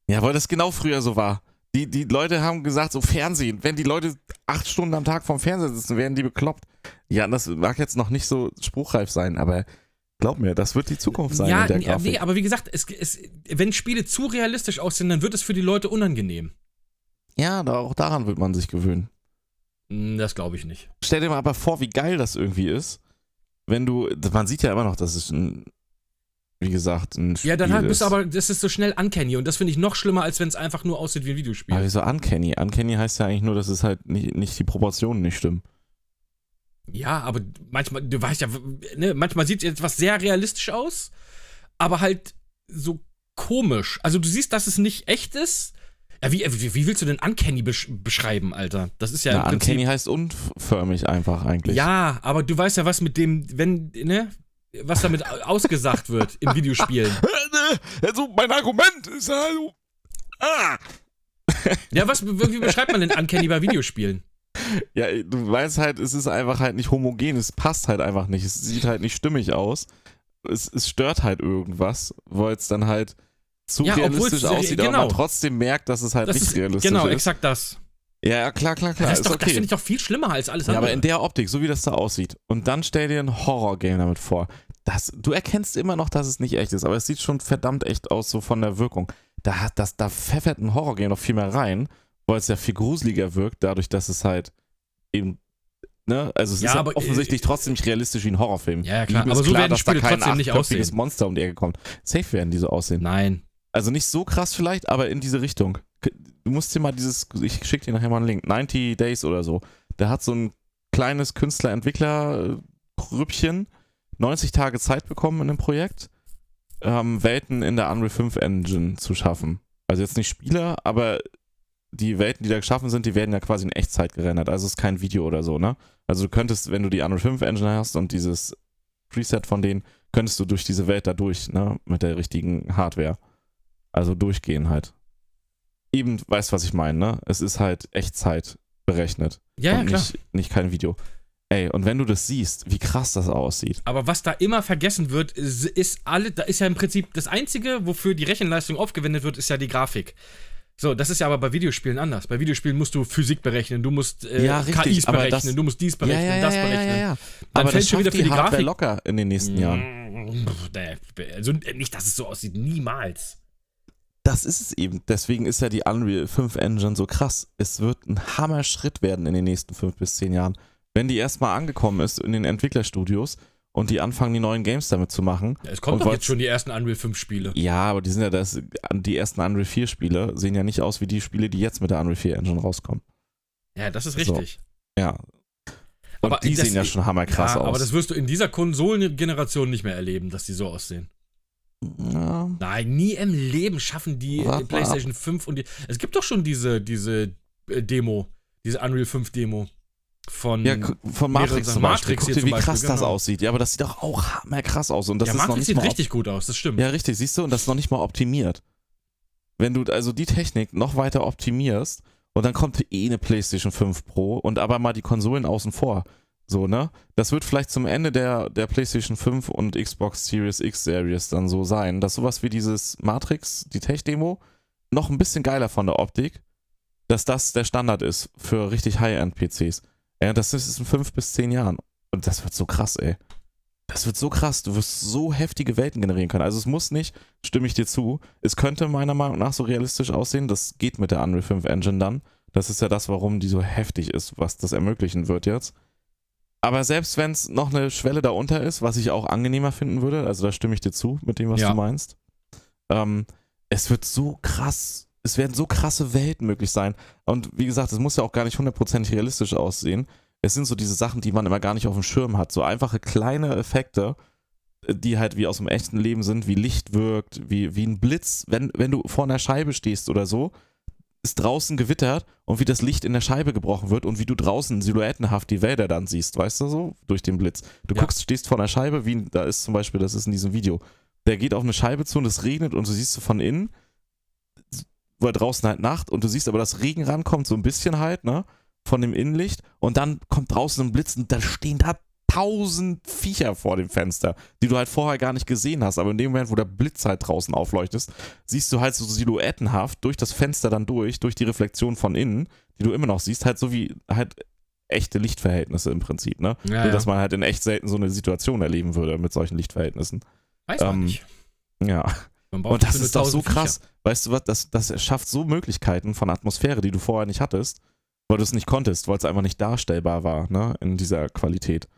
Ja, weil das genau früher so war. Die, die Leute haben gesagt, so Fernsehen, wenn die Leute acht Stunden am Tag vorm Fernseher sitzen, werden die bekloppt. Ja, das mag jetzt noch nicht so spruchreif sein, aber glaub mir, das wird die Zukunft sein Ja, in der nee, aber wie gesagt, es, es, wenn Spiele zu realistisch aussehen, dann wird es für die Leute unangenehm. Ja, da, auch daran wird man sich gewöhnen. Hm, Das glaube ich nicht. Stell dir mal aber vor, wie geil das irgendwie ist, wenn du, man sieht ja immer noch, dass es ein, wie gesagt, ein Spiel Ja, dann halt ist. bist du aber, das ist so schnell uncanny und das finde ich noch schlimmer, als wenn es einfach nur aussieht wie ein Videospiel. Aber wieso Uncanny? Uncanny heißt ja eigentlich nur, dass es halt nicht, nicht die Proportionen nicht stimmen. Ja, aber manchmal, du weißt ja, ne, manchmal sieht etwas sehr realistisch aus, aber halt so komisch. Also du siehst, dass es nicht echt ist. Ja, wie, wie, wie willst du denn Uncanny besch beschreiben, Alter? Das ist ja Na. Uncanny heißt unförmig einfach eigentlich. Ja, aber du weißt ja, was mit dem, wenn, ne, was damit au- ausgesagt wird in Videospielen. Also, mein Argument ist also. Ah! Ja, was, wie beschreibt man denn Uncanny bei Videospielen? Ja, du weißt halt, es ist einfach halt nicht homogen, es passt halt einfach nicht, es sieht halt nicht stimmig aus. Es, es stört halt irgendwas, weil es dann halt zu Ja, realistisch re- aussieht, aber genau. man trotzdem merkt, dass es halt Das nicht ist, realistisch genau, ist. exakt das. Ja, ja, klar, klar, klar. das ist doch, das okay. finde ich doch viel schlimmer als alles Ja, andere. aber in der Optik, so wie das da aussieht. Und dann stell dir ein Horror-Game damit vor. Das, du erkennst immer noch, dass es nicht echt ist, aber es sieht schon verdammt echt aus, so von der Wirkung. Da, hat das, da pfeffert ein Horror-Game noch viel mehr rein, weil es ja viel gruseliger wirkt, dadurch, dass es halt eben ne, also es Ja, ist ja äh, offensichtlich trotzdem nicht realistisch wie ein Horrorfilm. Ja, ja, klar. Aber so klar, werden dass da Spiele kein trotzdem nicht aussehen. Monster um die Ecke kommt. Safe werden die so aussehen. Nein. Also nicht so krass vielleicht, aber in diese Richtung. Du musst dir mal dieses, ich schick dir nachher mal einen Link, 90 Days oder so. Der hat so ein kleines Künstler-Entwickler-Grüppchen 90 Tage Zeit bekommen in dem Projekt, ähm, Welten in der Unreal 5 Engine zu schaffen. Also jetzt nicht Spiele, aber die Welten, die da geschaffen sind, die werden ja quasi in Echtzeit gerendert. Also es ist kein Video oder so, ne? Also du könntest, wenn du die Unreal 5 Engine hast und dieses Preset von denen, könntest du durch diese Welt da durch, ne? Mit der richtigen Hardware. Also durchgehen halt. Eben, weißt was ich meine, ne? Es ist halt Echtzeit berechnet. Ja, ja, klar. nicht, nicht kein Video. Ey, und wenn du das siehst, wie krass das aussieht. Aber was da immer vergessen wird, ist, ist alle, da ist ja im Prinzip das Einzige, wofür die Rechenleistung aufgewendet wird, ist ja die Grafik. So, das ist ja aber bei Videospielen anders. Bei Videospielen musst du Physik berechnen, du musst äh, Ja, richtig, KIs berechnen, das- du musst dies berechnen, das berechnen. ja. Dann Aber fällt das schon wieder für die Hardware Grafik- locker in den nächsten Jahren. Nee, Also nicht, dass es so aussieht, niemals. Das ist es eben. Deswegen ist ja die Unreal 5 Engine so krass. Es wird ein Hammer-Schritt werden in den nächsten fünf bis zehn Jahren. Wenn die erstmal angekommen ist in den Entwicklerstudios und die anfangen, die neuen Games damit zu machen. Ja, es kommt Und doch jetzt schon die ersten Unreal 5 Spiele. Ja, aber die sind ja das, die ersten Unreal 4 Spiele sehen ja nicht aus wie die Spiele, die jetzt mit der Unreal 4 Engine rauskommen. Ja, das ist So. richtig. Ja. Und Aber die sehen ja schon hammerkrass ja, aus. aber das wirst du in dieser Konsolengeneration nicht mehr erleben, dass die so aussehen. Ja, Nein, nie im Leben schaffen die Wart mal PlayStation 5 und die. Es gibt doch schon diese, diese äh, Demo, diese Unreal 5 Demo von. Ja, von Matrix zum Beispiel. Matrix Guck dir, wie Beispiel, krass das genau. aussieht. Ja, aber das sieht doch auch hammerkrass aus. Und das ja, ist noch Matrix nicht sieht mal richtig gut aus, das stimmt. Ja, richtig, siehst du, und das ist noch nicht mal optimiert. Wenn du also die Technik noch weiter optimierst und dann kommt eh eine PlayStation 5 Pro und aber mal die Konsolen außen vor. So, ne? Das wird vielleicht zum Ende der, der PlayStation 5 und Xbox Series X Series dann so sein, dass sowas wie dieses Matrix, die Tech-Demo, noch ein bisschen geiler von der Optik, dass das der Standard ist für richtig High-End-PCs. Ja, das ist in fünf bis zehn Jahren. Und das wird so krass, ey. Das wird so krass. Du wirst so heftige Welten generieren können. Also es muss nicht, stimme ich dir zu, es könnte meiner Meinung nach so realistisch aussehen. Das geht mit der Unreal 5 Engine dann. Das ist ja das, warum die so heftig ist, was das ermöglichen wird jetzt. Aber selbst wenn es noch eine Schwelle darunter ist, was ich auch angenehmer finden würde, also da stimme ich dir zu mit dem, was Ja. du meinst, ähm, es wird so krass, es werden so krasse Welten möglich sein. Und wie gesagt, es muss ja auch gar nicht hundertprozentig realistisch aussehen. Es sind so diese Sachen, die man immer gar nicht auf dem Schirm hat. So einfache kleine Effekte, äh, die halt wie aus dem echten Leben sind, wie Licht wirkt, wie, wie ein Blitz. Wenn, wenn du vor einer Scheibe stehst oder so, ist draußen gewittert und wie das Licht in der Scheibe gebrochen wird und wie du draußen silhouettenhaft die Wälder dann siehst, weißt du so? Durch den Blitz. Du Ja. guckst, stehst vor einer Scheibe, wie da ist zum Beispiel, das ist in diesem Video. Der geht auf eine Scheibe zu und es regnet und du siehst so von innen, war draußen halt Nacht und du siehst aber, dass Regen rankommt, so ein bisschen halt, ne? Von dem Innenlicht und dann kommt draußen ein Blitz und da stehen da tausend Viecher vor dem Fenster, die du halt vorher gar nicht gesehen hast. Aber in dem Moment, wo der Blitz halt draußen aufleuchtest, siehst du halt so silhouettenhaft durch das Fenster dann durch, durch die Reflexion von innen, die du immer noch siehst, halt so wie halt echte Lichtverhältnisse im Prinzip, ne? Ja, Nur, ja. dass man halt in echt selten so eine Situation erleben würde mit solchen Lichtverhältnissen. Weiß man ähm, nicht. Ja. Man Und das ist doch so 1000 krass. Weißt du was, das, das schafft so Möglichkeiten von Atmosphäre, die du vorher nicht hattest, weil du es nicht konntest, weil es einfach nicht darstellbar war, ne, in dieser Qualität.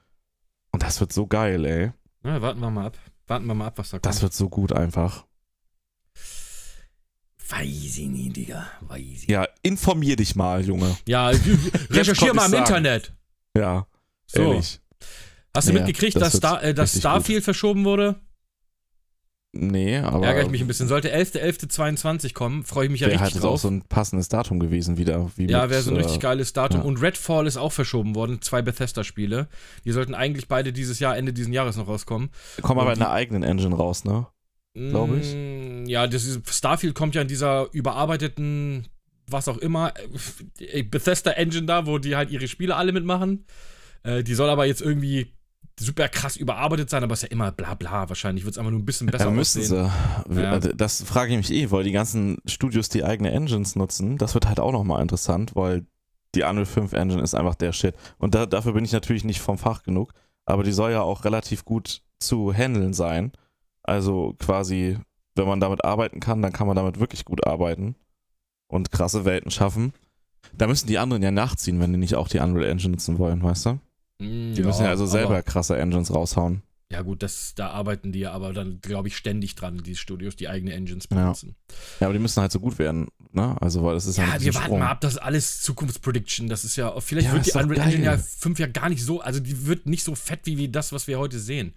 Und das wird so geil, ey. Ja, warten wir mal ab. Warten wir mal ab, was da kommt. Das wird so gut einfach. Weiß ich nie, Digga. Weiß ich. Ja, informier dich mal, Junge. Ja, recherchier mal im sagen. Internet. Ja, So. ehrlich. Hast du Ja, mitgekriegt, das dass, Star, äh, dass Starfield verschoben wurde? Nee, aber. Ärgere ich mich ein bisschen. Sollte 11.11.22 kommen, freue ich mich ja Wäre richtig halt auch drauf. so ein passendes Datum gewesen wieder. Wie ja, wäre so ein richtig äh, geiles Datum. ja. Und Redfall ist auch verschoben worden. Zwei Bethesda-Spiele. Die sollten eigentlich beide dieses Jahr, Ende dieses Jahres noch rauskommen. Kommen aber in der eigenen Engine raus, ne? Glaub ich. Mm, Ja, das ist, Starfield kommt ja in dieser überarbeiteten, was auch immer, äh, Bethesda-Engine da, wo die halt ihre Spiele alle mitmachen. Äh, die soll aber jetzt irgendwie super krass überarbeitet sein, aber ist ja immer bla bla. Wahrscheinlich wird es einfach nur ein bisschen besser Ja, müssen aussehen. sie. Ja. Das frage ich mich eh, weil die ganzen Studios die eigene Engines nutzen. Das wird halt auch nochmal interessant, weil die Unreal 5 Engine ist einfach der Shit. Und da, dafür bin ich natürlich nicht vom Fach genug, aber die soll ja auch relativ gut zu handeln sein. Also quasi, wenn man damit arbeiten kann, dann kann man damit wirklich gut arbeiten und krasse Welten schaffen. Da müssen die anderen ja nachziehen, wenn die nicht auch die Unreal Engine nutzen wollen, weißt du? Die müssen ja also selber krasse Engines raushauen. ja, gut, das, da arbeiten die ja aber dann, glaube ich, ständig dran, die Studios, die eigene Engines Ja. benutzen. Ja, aber die müssen halt so gut werden, ne? Also, weil das ist ja, Ja, wir warten Sprung. mal ab, das ist alles Zukunftsprediction. Das ist ja, vielleicht Ja, wird die Unreal Engine geil. ja 5 ja gar nicht so, also die wird nicht so fett wie, wie das, was wir heute sehen.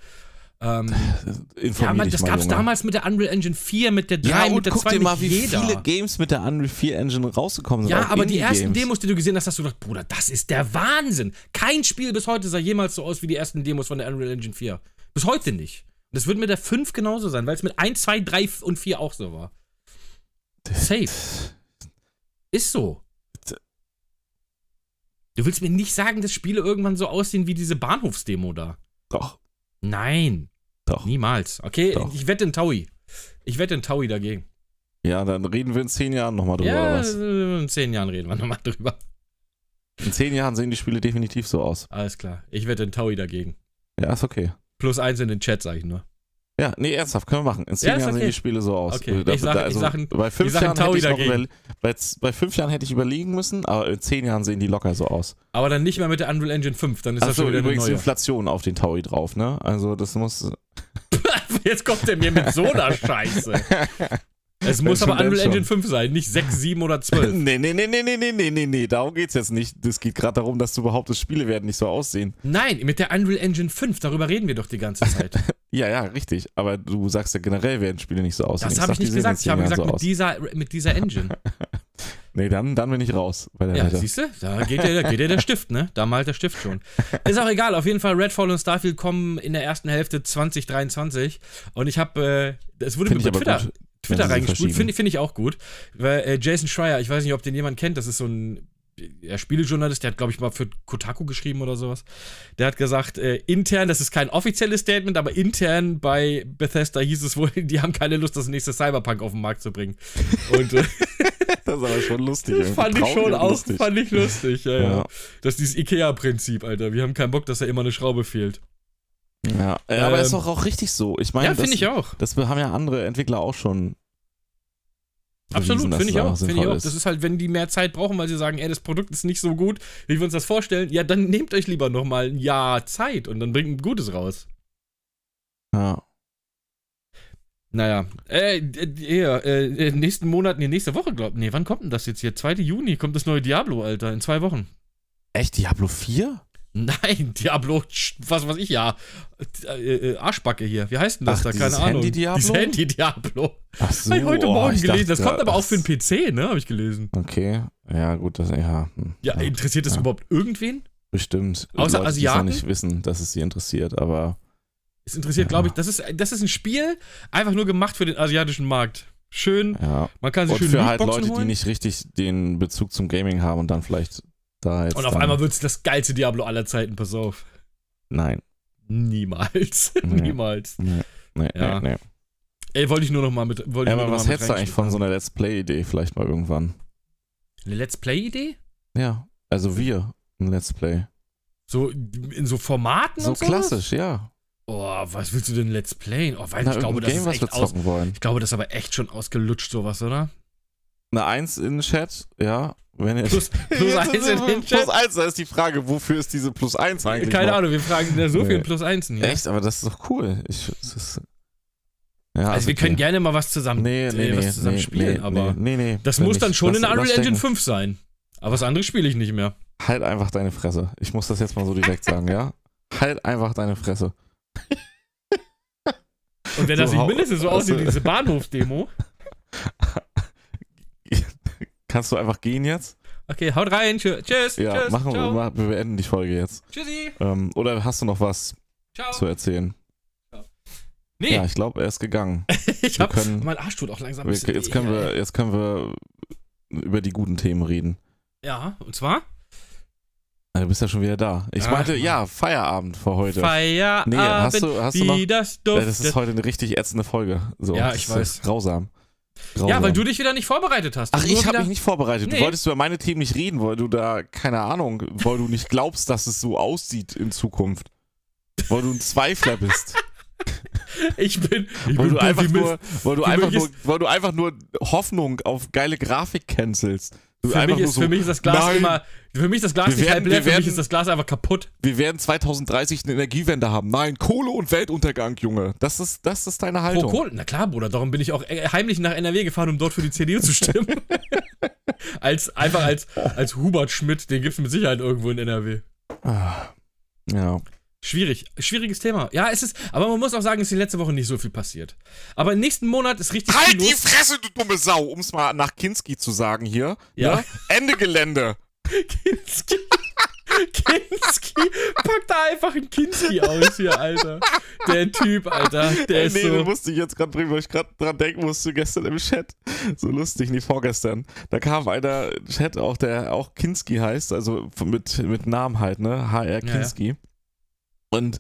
Ähm, ja, man, das gab es damals mit der Unreal Engine 4, mit der 3, Ja, und mit der guck 2, dir mal, wie jeder. viele Games mit der Unreal 4 Engine rausgekommen sind. ja, aber die ersten. Demos, die du gesehen hast, hast du gedacht, Bruder, das ist der Wahnsinn. Kein Spiel bis heute sah jemals so aus wie die ersten Demos von der Unreal Engine 4. Bis heute nicht. Und das wird mit der 5 genauso sein, weil es mit 1, 2, 3 und 4 auch so war. Safe. Ist so. Du willst mir nicht sagen, dass Spiele irgendwann so aussehen wie diese Bahnhofsdemo da. Doch, Nein, doch. niemals. Okay, Doch. ich wette in Taui. Ich wette in Taui dagegen. Ja, dann reden wir in zehn Jahren nochmal drüber, oder ja, was? in zehn Jahren reden wir nochmal drüber. In zehn Jahren sehen die Spiele definitiv so aus. Alles klar. Ich wette in Taui dagegen. Ja, ist okay. Plus eins in den Chat, sag ich nur. Ja, nee, ernsthaft, können wir machen. In zehn Ja, Jahren okay. sehen die Spiele so aus. Okay, Da- ich sag- da- ich sag ein- bei fünf Jahren hätte ich noch dagegen. überle- bei, z- bei fünf Jahren hätte ich überlegen müssen, aber in zehn Jahren sehen die locker so aus. Aber dann nicht mehr mit der Unreal Engine 5, dann ist das Achso, schon wieder übrigens neue. Inflation auf den Taui drauf, ne? Also das muss. Jetzt kommt er mir mit so einer Scheiße. Es muss aber Unreal. Engine 5 sein, nicht 6, 7 oder 12. Nee, nee, nee, nee, nee, nee, nee, nee, nee, darum geht's jetzt nicht. Es geht gerade darum, dass du behauptest, Spiele werden nicht so aussehen. Nein, mit der Unreal Engine 5, darüber reden wir doch die ganze Zeit. Ja, ja, richtig. Aber du sagst ja generell werden Spiele nicht so aussehen. Das habe ich nicht gesagt. Ich habe gesagt, so mit aus. dieser, mit dieser Engine. Nee, dann, dann bin ich raus Ja, siehst du? Da geht ja, da geht ja der Stift, ne? Da malt der Stift schon. Ist auch egal, auf jeden Fall Redfall und Starfield kommen in der ersten Hälfte 2023 und ich habe, äh, es wurde Finde mir bei Twitter, gut, Twitter reingespult, finde find ich auch gut, weil äh, Jason Schreier, ich weiß nicht, ob den jemand kennt, das ist so ein ja, Spielejournalist, der hat, glaube ich, mal für Kotaku geschrieben oder sowas. Der hat gesagt, äh, intern, das ist kein offizielles Statement, aber intern bei Bethesda hieß es wohl, die haben keine Lust, das nächste Cyberpunk auf den Markt zu bringen. Und äh, Das ist aber schon lustig. das fand ich schon auch, lustig. fand ich lustig, ja, ja. Ja. Das ist dieses Ikea-Prinzip, Alter. Wir haben keinen Bock, dass da immer eine Schraube fehlt. Ja, äh, aber Ähm, ist doch auch richtig so. Ich meine, Ja, finde ich auch. das haben ja andere Entwickler auch schon. Absolut, finde ich auch. Finde ich auch. Das ist halt, wenn die mehr Zeit brauchen, weil sie sagen, ey, das Produkt ist nicht so gut, wie wir uns das vorstellen, ja, dann nehmt euch lieber nochmal ein Jahr Zeit und dann bringt ein Gutes raus. Ja. Naja, äh, äh, ja, äh, nächsten Monat, nee, nächste Woche, glaub Nee, wann kommt denn das jetzt hier? 2. Juni kommt das neue Diablo, Alter, in zwei Wochen. Echt, Diablo 4? Nein, Diablo, was weiß ich, ja. Äh, äh, Arschbacke hier. Wie heißt denn das Ach, da? Keine Ahnung. Handy-Diablo? Dieses Handy-Diablo. Ach so. Hab ich heute oh, Morgen ich gelesen. dachte, das kommt aber auch für den PC, ne? Habe ich gelesen. Okay, ja, gut, das, ja. hm, Ja, interessiert das Ja. überhaupt irgendwen? Bestimmt. Außer Leute, die es Asiaten? noch nicht wissen, dass es sie interessiert, aber. Es interessiert, Ja. glaube ich, das ist, das ist ein Spiel, einfach nur gemacht für den asiatischen Markt. Schön, Ja. man kann sich Und schön für halt Leute, die holen. nicht richtig den Bezug zum Gaming haben und dann vielleicht da jetzt. Und auf einmal wird es das geilste Diablo aller Zeiten, pass auf. Nein. Niemals. Nee. Niemals. Nee, nee, Ja. nee. nee. Ey, wollte ich nur noch mal mit. Wollte Ja, aber was hältst du eigentlich von so einer Let's Play-Idee vielleicht mal irgendwann? Eine Let's Play-Idee? Ja. Also wir, ein Let's Play. So in so Formaten So klassisch, ja. Oh, was willst du denn Let's Playen? Oh, weil Na, ich glaube, das Game, ist echt aus, wollen. Ich glaube, das ist aber echt schon ausgelutscht, sowas, oder? Eine Eins in den Chat, ja. Wenn Plus, plus eins in den Plus Chat. eins, da ist die Frage, wofür ist diese Plus eins eigentlich? Keine noch? Ahnung, wir fragen da so Nee. viel Plus Einsen hier. Echt, aber das ist doch cool. Ich, ist, ja, Also, wir okay. können gerne mal was zusammen, nee, nee, äh, nee, was zusammen nee, spielen, nee, aber nee, nee, nee, das muss dann schon in der Unreal Engine denken. 5 sein. Aber was anderes spiele ich nicht mehr. Halt einfach deine Fresse. Ich muss das jetzt mal so direkt sagen, ja? Halt einfach deine Fresse. Und wenn das So, nicht hau- mindestens so aussieht wie diese Bahnhofsdemo. Kannst du einfach gehen jetzt? Okay, haut rein. Tschüss. Ja, tschüss, machen wir, ciao. mal- wir beenden die Folge jetzt. Tschüssi. Ähm, oder hast du noch was Ciao. zu erzählen? Nee, Ja, ich glaube, er ist gegangen. ich wir hab. können- Mein Arsch tut auch langsam ein Wir, bisschen jetzt, können wir, jetzt können wir über die guten Themen reden. Ja, und zwar? Ah, Du bist ja schon wieder da. Ich Ach, meinte, ja, Feierabend für heute. Feierabend. Nee, hast du, hast du noch? das duftet. Das ist heute eine richtig ätzende Folge. So, Ja, ich weiß. Grausam. grausam. ja, weil du dich wieder nicht vorbereitet hast. Ach, ich habe mich nicht vorbereitet. Nee. Du wolltest über meine Themen nicht reden, weil du da, keine Ahnung, weil du nicht glaubst, dass es so aussieht in Zukunft. Weil du ein Zweifler bist. Ich bin. Ich Weil bin du einfach nur, weil du einfach nur, weil du einfach nur Hoffnung auf geile Grafik cancelst. Für mich, ist, so, für mich ist das Glas nein, immer. Für mich ist das Glas nicht werden- halb leer, für mich werden- ist das Glas einfach kaputt. Wir werden 2030 eine Energiewende haben. Nein, Kohle und Weltuntergang, Junge. Das ist, das ist deine Pro Haltung. Kohle. Na klar, Bruder, darum bin ich auch äh, heimlich nach NRW gefahren, um dort für die CDU zu stimmen. als, einfach als, als Hubert Schmidt, den gibt es mit Sicherheit irgendwo in NRW. Ah, Ja. Schwierig, schwieriges Thema. Ja, es ist, aber man muss auch sagen, es ist die letzte Woche nicht so viel passiert. Aber im nächsten Monat ist richtig Halt viel die los. Fresse, du dumme Sau, um es mal nach Kinski zu sagen hier. Ja. Ne? Ende Gelände. Kinski. Kinski. Pack da einfach einen Kinski aus hier, Alter. Der Typ, Alter. Der ist nee, so. musste ich jetzt gerade bringen, weil ich gerade dran denken musste, gestern im Chat. So lustig, nee, vorgestern. Da kam einer Chat auch, der auch Kinski heißt, also mit, mit Namen halt, ne? HR ja. Kinski. Und,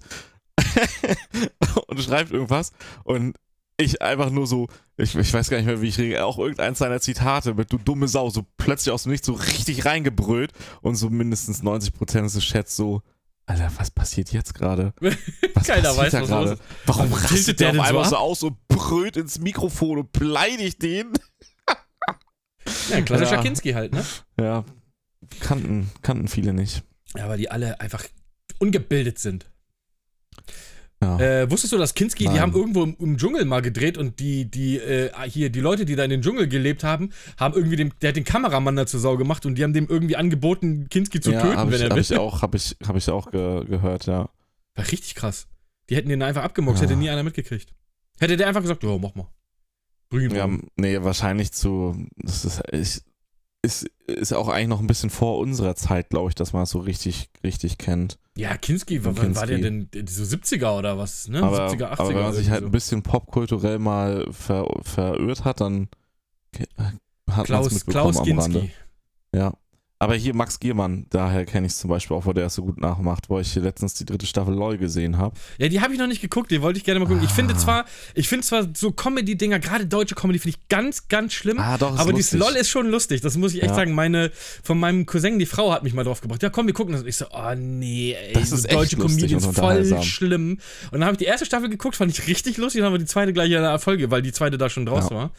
und schreibt irgendwas und ich einfach nur so, ich, ich weiß gar nicht mehr, wie ich rede, auch irgendeins seiner Zitate mit du dumme Sau, so plötzlich aus dem Nichts so richtig reingebrüllt und so mindestens 90% des Chats so, Alter, was passiert jetzt gerade? Was Keiner weiß, was gerade? Warum Was rastet tiltet der der auf denn so einmal so ab? aus und brüllt ins Mikrofon und beleidigt den? Ja, ein klassischer Ja. Kinski halt, ne? Ja, kannten, kannten viele nicht. Ja, weil die alle einfach ungebildet sind. Ja. Äh, wusstest du, dass Kinski, die Nein. haben irgendwo im, im Dschungel mal gedreht und die, die, äh, hier, die Leute, die da in den Dschungel gelebt haben, haben irgendwie dem, der hat den Kameramann da zur Sau gemacht und die haben dem irgendwie angeboten, Kinski zu ja, töten, hab wenn ich, er hab will. ich auch, hab ich, hab ich auch ge gehört, ja. War richtig krass. Die hätten den einfach abgemurkst, Ja. hätte nie einer mitgekriegt. Hätte der einfach gesagt, ja, mach mal. Bring ihn Ja, nee, wahrscheinlich zu. Das ist, ich, ist, ist auch eigentlich noch ein bisschen vor unserer Zeit, glaube ich, dass man es so richtig, richtig kennt. Ja, Kinski, wann war der Kinski. denn? So 70er oder was, ne? Aber, 70er, 80er. aber wenn man sich halt so. ein bisschen popkulturell mal ver, verirrt hat, dann hat man es Klaus, mitbekommen Klaus am Rande. Kinski. Ja. Aber hier Max Giermann, daher kenne ich es zum Beispiel auch, weil der es so gut nachmacht, wo ich hier letztens die dritte Staffel LOL gesehen habe. Ja, die habe ich noch nicht geguckt, die wollte ich gerne mal gucken. Ich finde Ah. zwar, ich finde zwar so Comedy-Dinger, gerade deutsche Comedy, finde ich ganz, ganz schlimm. Ah, doch, ist aber dieses. LOL ist schon lustig, das muss ich echt Ja. sagen. Meine, von meinem Cousin, die Frau hat mich mal drauf gebracht. Ja, komm, wir gucken das. Und ich so, oh nee, ey, Das so ist deutsche Comedians voll schlimm. Und dann habe ich die erste Staffel geguckt, fand ich richtig lustig. Dann haben wir die zweite gleich in der Folge, weil die zweite da schon draus Ja. war.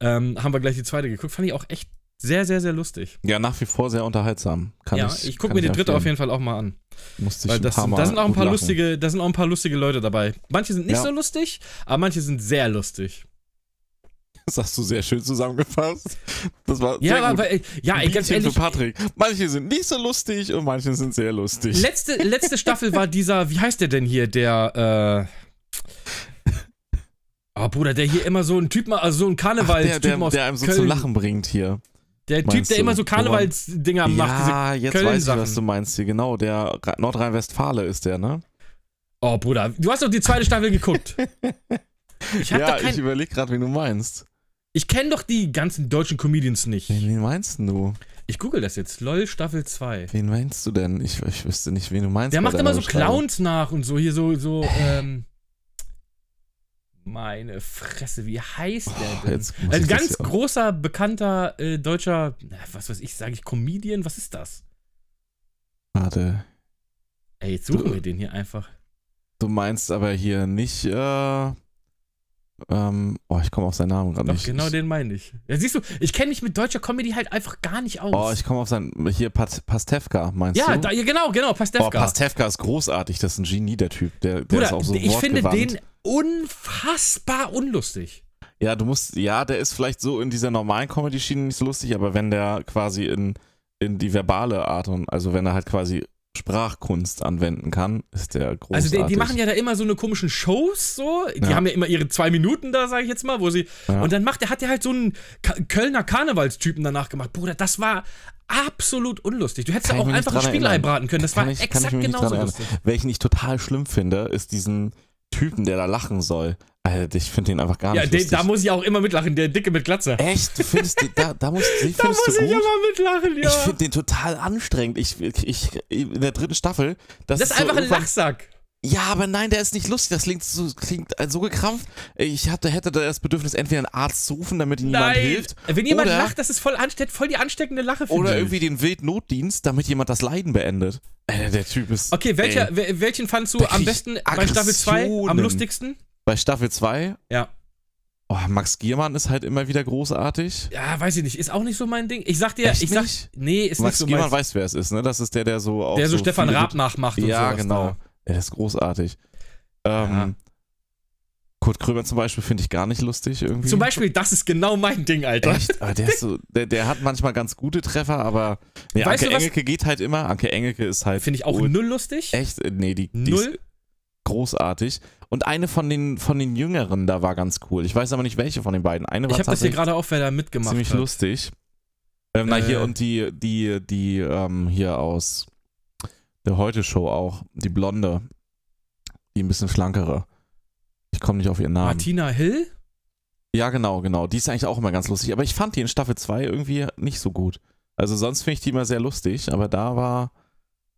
Ähm, haben wir gleich die zweite geguckt. Fand ich auch echt sehr, sehr, sehr lustig. Ja, nach wie vor sehr unterhaltsam. Kann ja, ich, ich, gucke mir die dritte auf jeden Fall auch mal an. Musste ich Weil das sind, Mal da sind auch ein paar lachen. lustige, da sind auch ein paar lustige Leute dabei. Manche sind nicht Ja. so lustig, aber manche sind sehr lustig. Das hast du sehr schön zusammengefasst. Das war Ja, sehr aber, gut. weil, ja, ey, ganz ehrlich, für Patrick. Manche sind nicht so lustig und manche sind sehr lustig. letzte, letzte Staffel war dieser, wie heißt der denn hier, der, äh. Oh, Bruder, der hier immer so ein Typ, also so ein Ach, der, Karnevalstyp der, der einem so Köln. zum Lachen bringt hier. Der Typ, der du? immer so Karnevalsdinger macht, diese ja, jetzt Köln weiß ich, was du meinst hier. Genau, der Nordrhein-Westfale ist der, ne? Oh, Bruder, du hast doch die zweite Staffel geguckt. Ich hab ja, kein, ich überlege gerade, wen du meinst. ich kenne doch die ganzen deutschen Comedians nicht. Wen, wen meinst du? Ich google das jetzt. LOL Staffel 2. Wen meinst du denn? Ich, ich wüsste nicht, wen du meinst. Der macht immer so. Clowns nach und so, hier so, so, ähm. Meine Fresse, wie heißt der Oh, denn? jetzt muss Ein ganz großer, bekannter äh, deutscher, was weiß ich, sage ich Comedian? Was ist das? Warte. Ey, jetzt suchen Du- wir den hier einfach. Du meinst aber hier nicht, äh. Ähm, oh, ich komme auf seinen Namen gerade nicht. genau den meine ich. Ja, siehst du, ich kenne mich mit deutscher Comedy halt einfach gar nicht aus. Oh, ich komme auf seinen. Hier, Pat, Pastewka, meinst ja, du? da, ja, genau, genau, Oh, Pastewka. Pastewka ist großartig, das ist ein Genie, der Typ. Der, der Bruder, ist auch so ich finde den unfassbar unlustig. Ja, du musst, ja, der ist vielleicht so in dieser normalen Comedy-Schiene nicht so lustig, aber wenn der quasi in, in die verbale Art und, also wenn er halt quasi Sprachkunst anwenden kann, ist der großartig. Also die, die machen ja da immer so eine komischen Shows so. Die Ja. haben ja immer ihre zwei Minuten da, sage ich jetzt mal, wo sie. Ja. Und dann macht er, hat er halt so einen Ka Kölner Karnevalstypen danach gemacht. Bruder, das war absolut unlustig. Du hättest ja auch einfach ein Spiegelei braten können. Das Kann war ich- exakt genauso lustig. Welchen ich total schlimm finde, ist diesen Typen, der da lachen soll. Alter, ich finde den einfach gar Ja, nicht lustig. da muss ich auch immer mitlachen, der Dicke mit Glatze. Echt? Du findest, den- da, da, musst, den Da muss ich immer mitlachen, ja. Ich finde den total anstrengend. Ich, ich, in der dritten Staffel. Das, das ist so einfach ein irgendwann- Lachsack. Ja, aber nein, der ist nicht lustig. Das klingt so, klingt äh, so gekrampft. Ich hatte, hätte da das Bedürfnis, entweder einen Arzt zu rufen, damit ihm jemand hilft. Wenn jemand oder, lacht, das ist voll ansteckend, voll die ansteckende Lache. finde Oder ich. irgendwie den Wildnotdienst, damit jemand das Leiden beendet. Äh, der Typ ist. Okay, welcher, Ey, wel- welchen fandst du am besten bei Staffel 2 am lustigsten? bei Staffel 2, Ja. Oh, Max Giermann ist halt immer wieder großartig. Ja, weiß ich nicht. Ist auch nicht so mein Ding. Ich sag dir, Echt ich sag. nicht? Nee, ist Max nicht so Giermann mein. weiß, wer es ist, ne? Das ist der, der so auch. Der so, Stefan viele Raab nachmacht und Ja, genau. Da. Ja, der ist großartig. Ähm, Ja. Kurt Krömer zum Beispiel finde ich gar nicht lustig irgendwie. Zum Beispiel, das ist genau mein Ding, Alter. Echt? Aber der, ist so, der, der hat manchmal ganz gute Treffer, aber nee, Weißt Anke du was- Engelke geht halt immer. Anke Engelke ist halt. Finde ich auch ul- null lustig. Echt? Äh, Nee, die, die ist Null. großartig. Und eine von den, von den Jüngeren da war ganz cool. Ich weiß aber nicht, welche von den beiden. Eine war Ich habe das hier gerade auf, wer da mitgemacht ziemlich hat. lustig. Ähm, na, hier Äh. und die, die, die, ähm, hier aus der Heute-Show auch. Die Blonde. Die ein bisschen schlankere. Ich komme nicht auf ihren Namen. Martina Hill? Ja, genau, genau. Die ist eigentlich auch immer ganz lustig. Aber ich fand die in Staffel 2 irgendwie nicht so gut. Also sonst finde ich die immer sehr lustig, aber da war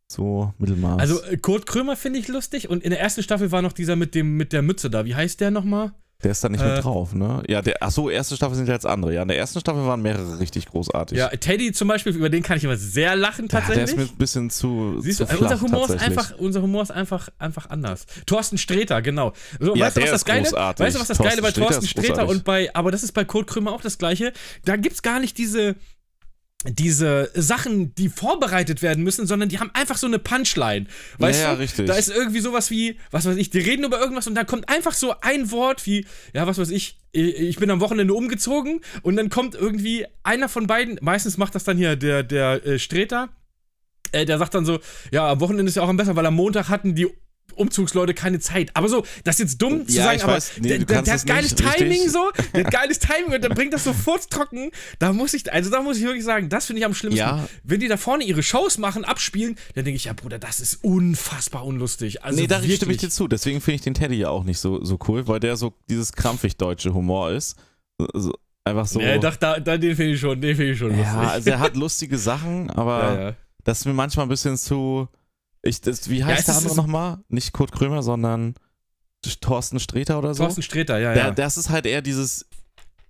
so Mittelmaß. Also äh, Kurt Krömer finde ich lustig und in der ersten Staffel war noch dieser mit dem mit der Mütze da. Wie heißt der nochmal? Der ist da nicht äh, mit drauf, ne? Ja, der, ach so, erste Staffel sind ja jetzt andere. Ja, in der ersten Staffel waren mehrere richtig großartig. Ja, Teddy zum Beispiel, über den kann ich immer sehr lachen Ja, der tatsächlich. ist mir ein bisschen zu, Siehst zu du, äh, flach, unser Humor ist tatsächlich. einfach, unser Humor ist einfach, einfach anders. Thorsten Sträter, genau. So, Ja, weißt du, was das Geile? großartig. Weißt du, was das Thorsten Geile bei Sträter Thorsten Sträter großartig. und bei, aber das ist bei Kurt Krömer auch das Gleiche. Da gibt's gar nicht diese, diese Sachen, die vorbereitet werden müssen, sondern die haben einfach so eine Punchline. Weißt Ja, du? richtig. Da ist irgendwie sowas wie, was weiß ich, die reden über irgendwas und dann kommt einfach so ein Wort wie, ja, was weiß ich, ich bin am Wochenende umgezogen und dann kommt irgendwie einer von beiden, meistens macht das dann hier der, der äh, Sträter, äh, der sagt dann so, ja, am Wochenende ist ja auch am besten, weil am Montag hatten die Umzugsleute keine Zeit. Aber so, das ist jetzt dumm zu Ja, sagen, ich aber weiß, nee, der, der, der hat geiles nicht richtig. Timing so, der hat geiles Timing und dann bringt das so furztrocken. Da muss ich, also da muss ich wirklich sagen, das finde ich am schlimmsten. Ja. Wenn die da vorne ihre Shows machen, abspielen, dann denke ich, ja, Bruder, das ist unfassbar unlustig. Also nee, da stimme ich dir zu. Deswegen finde ich den Teddy ja auch nicht so, so cool, weil der so dieses krampfig deutsche Humor ist. So, einfach so. Nee, doch, da, da, den finde ich schon, den finde ich schon ja, lustig. also er hat lustige Sachen, aber ja, ja. das ist mir manchmal ein bisschen zu. Ich, das, wie heißt es der andere nochmal? Nicht Kurt Krömer, sondern Thorsten Sträter oder so? Thorsten Sträter, ja, der, ja. Das ist halt eher dieses.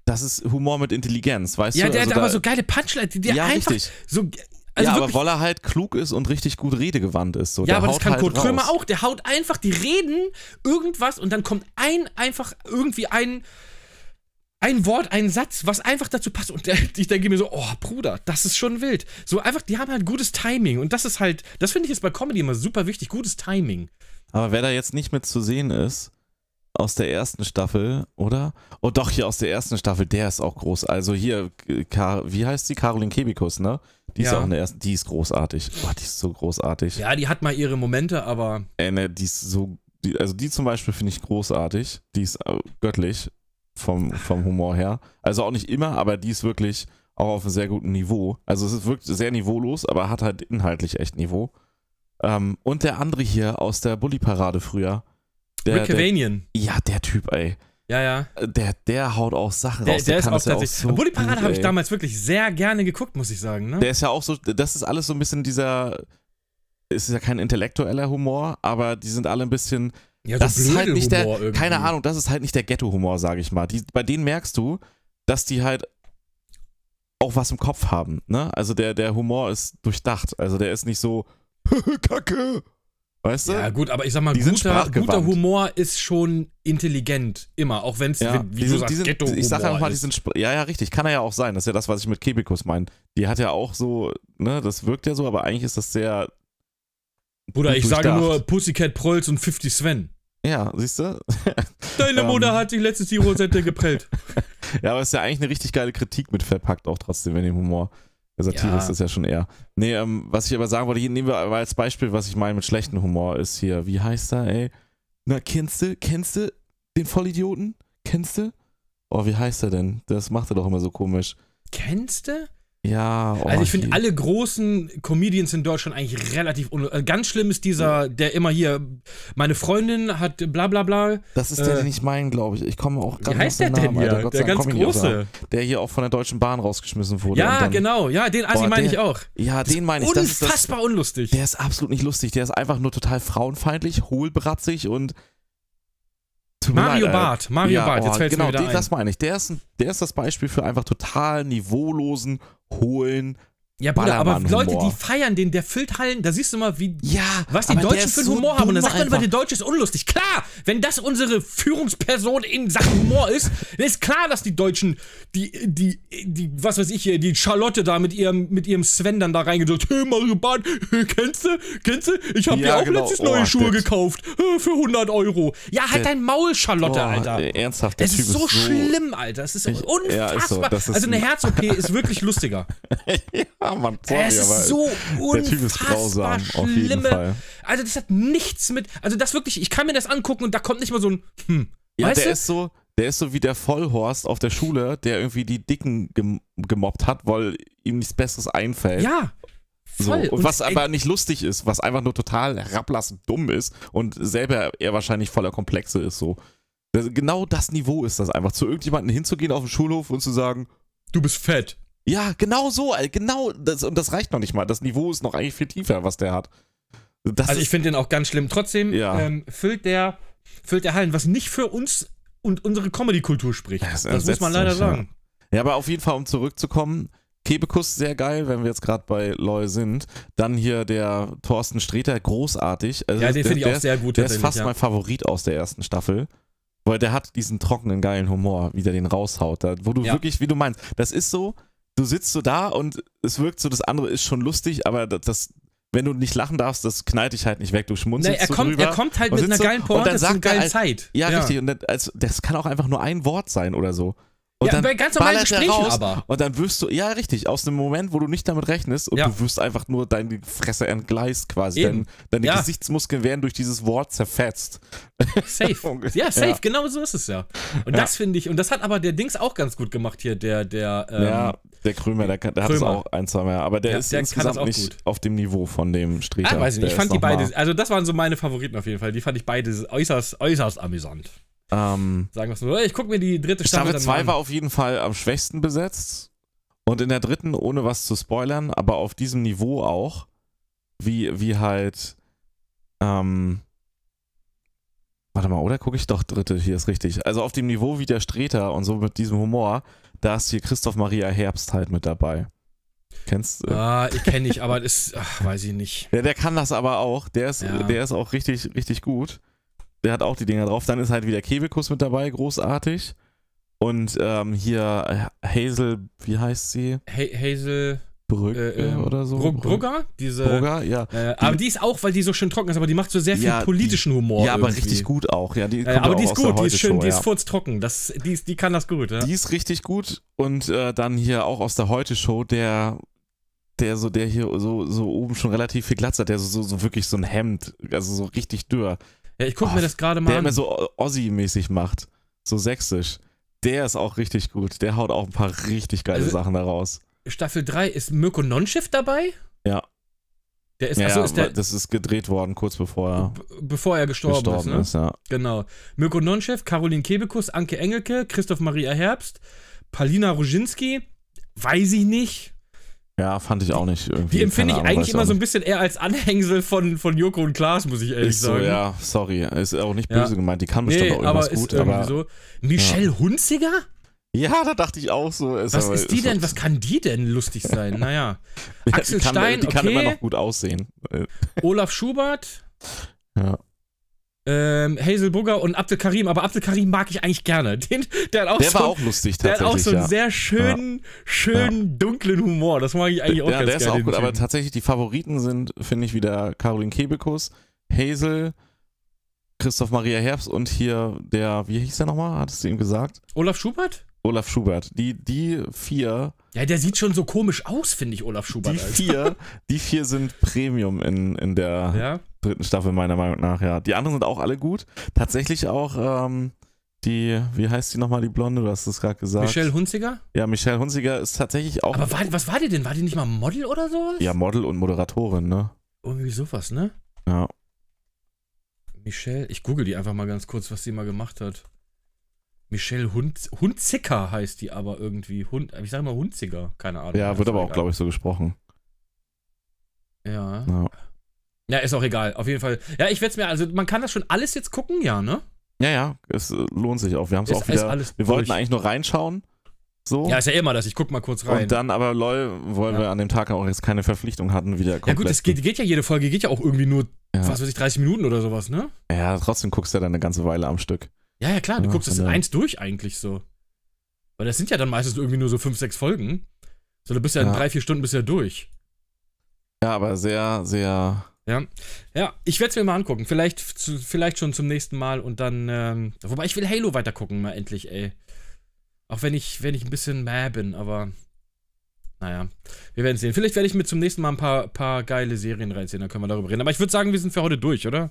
Das ist Humor mit Intelligenz, weißt ja, du? der Also hat aber da- so geile Punchline, die der Ja, einfach richtig. so. Also ja, aber weil er halt klug ist und richtig gut redegewandt ist. So. Ja, der aber das kann halt Kurt raus. Krömer auch. Der haut einfach, die reden irgendwas und dann kommt ein, einfach irgendwie ein, ein Wort, ein Satz, was einfach dazu passt. Und ich denke mir so, oh, Bruder, das ist schon wild. So einfach, die haben halt gutes Timing. Und das ist halt, das finde ich jetzt bei Comedy immer super wichtig, gutes Timing. Aber wer da jetzt nicht mit zu sehen ist, aus der ersten Staffel, oder? Oh doch, hier aus der ersten Staffel, der ist auch groß. Also hier, äh, Kar wie heißt sie? Caroline Kebikus, ne? Die ist Ja. auch in der ersten, die ist großartig. Boah, die ist so großartig. Ja, die hat mal ihre Momente, aber Ey, ne, die ist so, die, also die zum Beispiel finde ich großartig. Die ist äh, göttlich vom, vom Humor her. Also auch nicht immer, aber die ist wirklich auch auf einem sehr guten Niveau. Also es ist wirklich sehr niveaulos, aber hat halt inhaltlich echt Niveau. Ähm, und der andere hier aus der Bully-Parade früher. Der, Rick der, Cavanian. ja, der Typ, ey. Ja, ja. Der, der haut auch Sachen Der, raus. der ist kann auch tatsächlich. so Bully Parade habe ich damals wirklich sehr gerne geguckt, muss ich sagen. Ne? Der ist ja auch so, das ist alles so ein bisschen dieser, es ist ja kein intellektueller Humor, aber die sind alle ein bisschen, ja, das ist halt nicht der, Blödelhumor keine irgendwie. Ahnung, das ist halt nicht der Ghetto-Humor, sage ich mal. Die, bei denen merkst du, dass die halt auch was im Kopf haben, ne? Also der, der Humor ist durchdacht, also der ist nicht so, Kacke, weißt du? Ja, gut, aber ich sag mal, Die guter, guter Humor ist schon intelligent. Immer. Auch wenn es, wie du sagst, Ghetto-Humor ich sag einfach mal, die sind, ja, ja, richtig, kann er ja auch sein. Das ist ja das, was ich mit Kebikus meine. Die hat ja auch so, ne, das wirkt ja so, aber eigentlich ist das sehr, Bruder, ich sage nur Pussycat Prolls und 50 Sven. ja, siehst du? Deine Ähm. Mutter hat sich letztes die Rosette geprellt. Ja, aber es ist ja eigentlich eine richtig geile Kritik mit verpackt, auch trotzdem in dem Humor. Der Satire Ja. ist das ja schon eher. Nee, ähm, was ich aber sagen wollte, hier nehmen wir aber als Beispiel, was ich meine mit schlechtem Humor, ist hier, wie heißt er, ey? Na, kennst du, kennst du den Vollidioten? Kennst du? Oh, wie heißt er denn? Das macht er doch immer so komisch. Kennst du? Ja, oh, also ich finde hier- alle großen Comedians in Deutschland eigentlich relativ un äh, Ganz schlimm ist dieser, der immer hier, meine Freundin hat bla bla bla. Das ist der, äh, den ich meine, glaube ich. Ich komme auch Wie gerade heißt der denn hier? Gott der ganz große. Der hier auch von der Deutschen Bahn rausgeschmissen wurde. Ja, dann, genau. Ja, den Assi Boah, meine ich auch. Ja, den meine ich. Das ist das, Unfassbar unlustig. der ist absolut nicht lustig. Der ist einfach nur total frauenfeindlich, hohlbratzig und. Tut Mario leid. Barth. Mario ja, Barth, jetzt oh, fällt genau, mir wieder den, ein. das meine ich. Der ist, der ist das Beispiel für einfach total niveaulosen, hohlen, Ja, Bruder, aber Leute, die feiern den, der füllt Hallen, da siehst du mal, wie, Ja, was die Deutschen ist für einen so Humor haben. Und dann sagt man immer, der Deutsche ist unlustig. Klar, wenn das unsere Führungsperson in Sachen Humor ist, dann ist klar, dass die Deutschen, die, die, die, was weiß ich hier, die Charlotte da mit ihrem, mit ihrem Sven dann da reingedrückt, hey Mario Barth, kennst du, kennst du, ich habe Ja, dir auch genau. letztens neue Oh, Schuhe der- gekauft, äh, für 100 Euro. Ja, halt dein Maul, Charlotte, Boah, Alter. ernsthaft, der Es Typ ist so schlimm, Alter. Es ist Ich- unfassbar. ja, ist so. Das ist also eine ein- Herz-OP ist wirklich lustiger. ja, Mann, sorry, es aber ist so der Typ ist grausam, auf jeden schlimme. Fall. Also das hat nichts mit. Also das wirklich. Ich kann mir das angucken und da kommt nicht mal so ein. Hm. Ja, weißt der du? ist so, der ist so wie der Vollhorst auf der Schule, der irgendwie die Dicken gem gemobbt hat, weil ihm nichts Besseres einfällt. ja. So. Voll. Und, was aber nicht lustig ist, was einfach nur total herablassend dumm ist und selber er wahrscheinlich voller Komplexe ist so. Das, genau das Niveau ist das einfach, zu irgendjemandem hinzugehen auf den Schulhof und zu sagen, du bist fett. Ja, genau so, ey, genau, das, und das reicht noch nicht mal. Das Niveau ist noch eigentlich viel tiefer, was der hat. Das Also ich finde den auch ganz schlimm. Trotzdem Ja. ähm, füllt der füllt der Hallen, was nicht für uns und unsere Comedy-Kultur spricht. Das Das, muss man leider mich, ja. sagen. ja, aber auf jeden Fall, um zurückzukommen, Kebekus sehr geil, wenn wir jetzt gerade bei Loy sind. Dann hier der Thorsten Sträter, großartig. Also Ja, den finde ich der auch sehr gut Der ist fast ja. mein Favorit aus der ersten Staffel. Weil der hat diesen trockenen, geilen Humor, wie der den raushaut. Da, wo du Ja. wirklich, wie du meinst, das ist so, du sitzt so da und es wirkt so, das andere ist schon lustig, aber das, wenn du nicht lachen darfst, das knallt dich halt nicht weg. Du Nee, schmunzelst er, so kommt, drüber. er kommt halt und mit einer geilen und Pointe dann zu einer sagt geilen halt- Zeit. Ja, richtig. Und das, also, das kann auch einfach nur ein Wort sein oder so. Und Ja, bei ganz normalen er Gesprächen aber. Und dann wirst du, ja, richtig, aus einem Moment, wo du nicht damit rechnest und Ja. du wirst einfach nur deine Fresse entgleist quasi. Eben. Dein, deine Ja. Gesichtsmuskeln werden durch dieses Wort zerfetzt. Safe. Ja, safe, Ja. genau so ist es ja. Und das finde ich, und das hat aber der Dings auch ganz gut gemacht hier, der, der, ähm, ja, der Krömer, der, kann, der hat es Krömer. auch ein, zwei mehr. Aber der ist der insgesamt auch nicht gut. auf dem Niveau von dem Streter. Ah, weiß ich nicht. Ich fand die mal- beide, also das waren so meine Favoriten auf jeden Fall. Die fand ich beide äußerst, äußerst amüsant. Ähm, Sagen wir es mal. Ich gucke mir die dritte Staffel, Staffel dann 2 mal war auf jeden Fall am schwächsten besetzt. Und in der dritten, ohne was zu spoilern, aber auf diesem Niveau auch, wie, wie halt, ähm, warte mal, oder gucke ich doch dritte, hier ist richtig. Also auf dem Niveau wie der Streter und so mit diesem Humor, da ist hier Christoph Maria Herbst halt mit dabei. Kennst du? Ah, ich kenne nicht, aber das, ach, weiß ich nicht. Ja, der kann das aber auch. Der ist, Ja. der ist auch richtig, richtig gut. Der hat auch die Dinger drauf. Dann ist halt wieder Kebekus mit dabei, großartig. Und ähm, hier äh, Hazel, wie heißt sie? Ha Hazel Brücke äh, ähm, oder so? Brug Brugger, diese. Brugger, ja. Äh, aber die ist auch, weil die so schön trocken ist, aber die macht so sehr viel Ja, politischen Humor. ja, aber irgendwie. richtig gut auch. Ja, die Äh, aber die ist gut, die ist schön, Heute-Show, die ist furztrocken. Das, die, ist- die kann das gut, ja. Die ist richtig gut. Und äh, dann hier auch aus der Heute-Show, der, der so, der hier so, so oben schon relativ viel Glatz hat, der so, so, so wirklich so ein Hemd, also so richtig dürr. Ja ich gucke Oh, mir das gerade mal der an. immer so Ossi-mäßig macht. So sächsisch. Der ist auch richtig gut. Der haut auch ein paar richtig geile Also- Sachen da raus. Staffel 3 ist Mirko Nonschiff dabei? Ja. Der ist, Ja, achso, ist der, das ist gedreht worden, kurz bevor er bevor er gestorben, gestorben ist, ne? ist. Ja. Genau. Mirko Nonchef, Caroline Kebekus, Anke Engelke, Christoph Maria Herbst, Palina Roginski, weiß ich nicht. Ja, fand ich auch nicht irgendwie. Die empfinde ich Ahnung, eigentlich immer so ein bisschen eher als Anhängsel von, von Joko und Klaas, muss ich ehrlich Ist so, sagen. ja, sorry. Ist auch nicht Ja. böse gemeint. Die kann bestimmt Nee, auch aber irgendwas ist gut. irgendwie Aber so. Michelle Hunziger? ja, da dachte ich auch so. Was aber- ist die denn? Was kann die denn lustig sein? Naja. Ja, Axel die kann, Stein, Die kann okay. immer noch gut aussehen. Olaf Schubert, Ja. Ähm, Hazel Bugger und Abdel Karim. Aber Abdel Karim mag ich eigentlich gerne. Den, der hat auch Der so war auch lustig Der hat tatsächlich. auch so einen ja. sehr schönen, schönen, dunklen Humor. Das mag ich eigentlich auch ja, ganz der ist gerne. auch gut, aber tatsächlich die Favoriten sind, finde ich, wieder Caroline Kebekus, Hazel, Christoph Maria Herbst und hier der, wie hieß der nochmal? Hattest du ihm gesagt? Olaf Schubert? Olaf Schubert. Die, die vier, Ja, der sieht schon so komisch aus, finde ich, Olaf Schubert. die Alter. vier, die vier sind Premium in, in der Ja? Dritten Staffel, meiner Meinung nach, ja. Die anderen sind auch alle gut. Tatsächlich auch, ähm, die, wie heißt die nochmal, die Blonde? Du hast es gerade gesagt. Michelle Hunziger? Ja, Michelle Hunziger ist tatsächlich auch Aber war, was war die denn? War die nicht mal Model oder sowas? ja, Model und Moderatorin, ne? Irgendwie sowas, ne? Ja. Michelle, ich google die einfach mal ganz kurz, was sie mal gemacht hat. Michelle Hund, Hunziker heißt die aber irgendwie. Hund, ich sage mal Hunziger, keine Ahnung. Ja, wird aber auch, glaube ich, so gesprochen. Ja. Ja. Ja, ist auch egal. Auf jeden Fall. Ja, ich werde es mir, also man kann das schon alles jetzt gucken, ja, ne? Ja, ja, es äh, lohnt sich auch. Wir haben es auch wieder. alles wir wollten durch. eigentlich nur reinschauen So. Ja, ist ja immer das. Ich guck mal kurz rein. und dann aber lol, weil Ja. wir an dem Tag auch jetzt keine Verpflichtung hatten, wieder komplett. ja gut, das geht, geht ja jede Folge, geht ja auch irgendwie nur, ja. was weiß ich, 30 Minuten oder sowas, ne? ja, trotzdem guckst du ja dann eine ganze Weile am Stück. Ja, ja, klar, du Ja, guckst das in eins durch eigentlich so. Weil das sind ja dann meistens irgendwie nur so fünf, sechs Folgen. So, du bist ja in drei, vier Stunden bist ja durch. Ja, aber sehr, sehr. Ja, ja ich werde es mir mal angucken. Vielleicht, zu, vielleicht schon zum nächsten Mal und dann. Ähm, wobei ich will Halo weitergucken, mal endlich, ey. Auch wenn ich, wenn ich ein bisschen mäh bin, aber. Naja, wir werden sehen. Vielleicht werde ich mir zum nächsten Mal ein paar, paar geile Serien reinziehen, dann können wir darüber reden. Aber ich würde sagen, wir sind für heute durch, oder?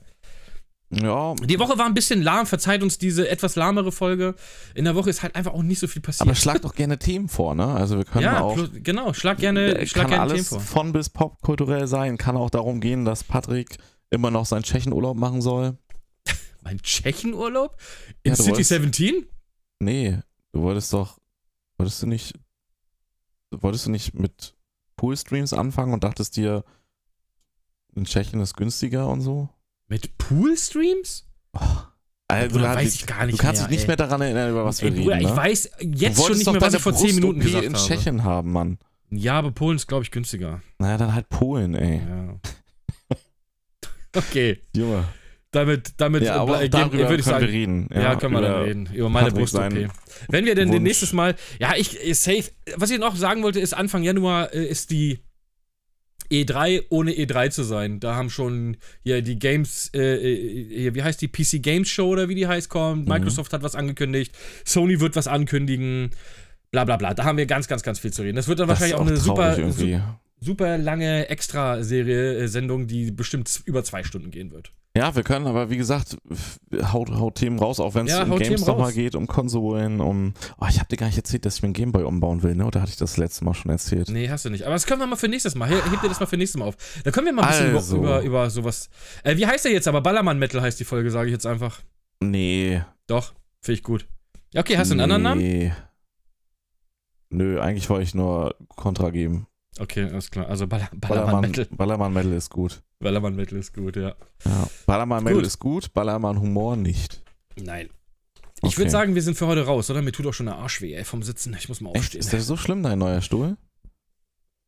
Ja, Die Woche war ein bisschen lahm, verzeiht uns diese etwas lahmere Folge. In der Woche ist halt einfach auch nicht so viel passiert. aber schlag doch gerne Themen vor, ne? Also wir können ja, auch. genau, schlag gerne, äh, schlag kann gerne alles Themen vor. von bis popkulturell sein. Kann auch darum gehen, dass Patrick immer noch seinen Tschechenurlaub machen soll. Mein Tschechenurlaub? In Ja, City wolltest- 17? Nee, du wolltest doch. Wolltest du nicht. Wolltest du nicht mit Poolstreams anfangen und dachtest dir, in Tschechien ist günstiger und so? Mit Poolstreams? Also, Bruder, du, weiß ich gar nicht du kannst mehr, dich nicht ey. mehr daran erinnern, über was wir Ey, Bruder, reden. ich ne? weiß Du jetzt schon nicht mehr, was ich vor 10 Minuten gesagt in habe. Tschechien haben, Mann. Ja, aber Polen ist, glaube ich, günstiger. Naja, dann halt Polen, ey. Ja. Okay, Junge. damit, damit Ja, äh, aber auch darüber würde ich sagen, wir reden. Ja, können wir dann reden. Über meine Patrick Brust-OP. seinen Wenn wir denn Wunsch. nächstes Mal. Ja, ich, ich safe. Was ich noch sagen wollte, ist Anfang Januar äh, ist die E3 ohne E3 zu sein. Da haben schon hier die Games, äh, äh, wie heißt die PC Games Show oder wie die heißt, kommt. Mhm. Microsoft hat was angekündigt. Sony wird was ankündigen. Bla bla bla. Da haben wir ganz, ganz, ganz viel zu reden. Das wird dann Das wahrscheinlich auch eine super, irgendwie. Super lange Extra-Serie, äh, Sendung, die bestimmt über zwei Stunden gehen wird. Ja, wir können, aber wie gesagt, haut, haut Themen raus, auch wenn es Ja, um Games nochmal geht, um Konsolen, um. Oh, ich hab dir gar nicht erzählt, dass ich mir einen Gameboy umbauen will, ne? Oder hatte ich das letzte Mal schon erzählt? Nee, hast du nicht. Aber das können wir mal für nächstes Mal. He- Heb dir das mal für nächstes Mal auf. Da können wir mal ein bisschen Also. über, über sowas. Äh, wie heißt der jetzt aber? Ballermann Metal heißt die Folge, sage ich jetzt einfach. Nee. Doch, finde ich gut. Ja, okay, hast du einen anderen Namen? Nee. Nö, eigentlich wollte ich nur Kontra geben. Okay, alles klar. Also Baller, Ballermann Ballermann Metal. Ballermann Metal ist gut. Ballermann Metal ist gut, ja. Ja. Ballermann Metal Gut. ist gut, Ballermann Humor nicht. Nein. Ich Okay. würde sagen, wir sind für heute raus, oder? Mir tut auch schon der Arsch weh, ey, vom Sitzen. Ich muss mal Echt? aufstehen. Ist der so schlimm, dein neuer Stuhl?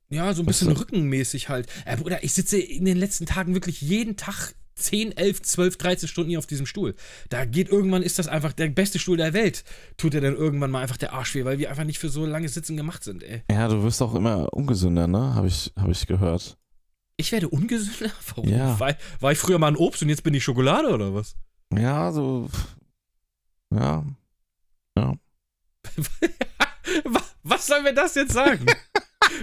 Ja, so ein bisschen rückenmäßig halt. Äh, Bruder, ich sitze in den letzten Tagen wirklich jeden Tag 10, 11, 12, 13 Stunden hier auf diesem Stuhl. Da geht irgendwann, ist das einfach der beste Stuhl der Welt. Tut dir dann irgendwann mal einfach der Arsch weh, weil wir einfach nicht für so lange Sitzen gemacht sind, ey. Ja, du wirst auch immer ungesünder, ne? Habe ich, hab ich gehört. Ich werde ungesünder? Warum? Ja. War, war ich früher mal ein Obst und jetzt bin ich Schokolade oder was? Ja, so. Ja. Ja. Wa- was soll mir das jetzt sagen?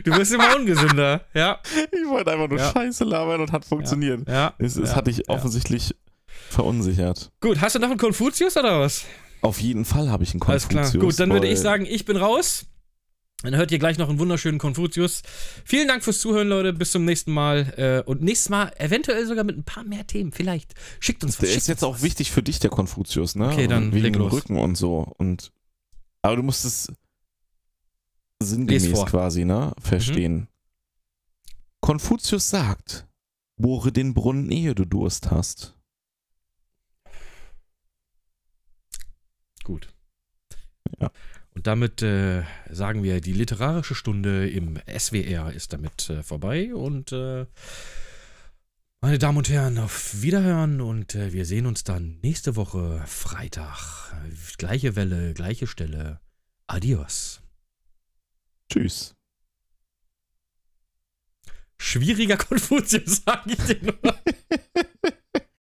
du wirst immer ungesünder, ja. Ich wollte einfach nur Ja. Scheiße labern und hat funktioniert. Ja. Es, es hat dich offensichtlich verunsichert. Gut, hast du noch einen Konfuzius oder was? Auf jeden Fall habe ich einen Alles Konfuzius. klar. Gut, dann würde ich sagen, ich bin raus. Dann hört ihr gleich noch einen wunderschönen Konfuzius. Vielen Dank fürs Zuhören, Leute. Bis zum nächsten Mal. Äh, Und nächstes Mal eventuell sogar mit ein paar mehr Themen. Vielleicht. Schickt uns was. Der ist jetzt uns auch was. wichtig für dich, der Konfuzius, ne? Okay, dann Wegen leg dem los. Rücken und so. Und, aber du musst es sinngemäß quasi, ne? Verstehen. Konfuzius sagt, bohre den Brunnen, ehe du Durst hast. Gut. Ja. Und damit äh, sagen wir, die literarische Stunde im SWR ist damit äh, vorbei. Und äh, meine Damen und Herren, auf Wiederhören. Und äh, wir sehen uns dann nächste Woche Freitag. Gleiche Welle, gleiche Stelle. Adios. Tschüss. Schwieriger Konfuzius, sage ich dir nur.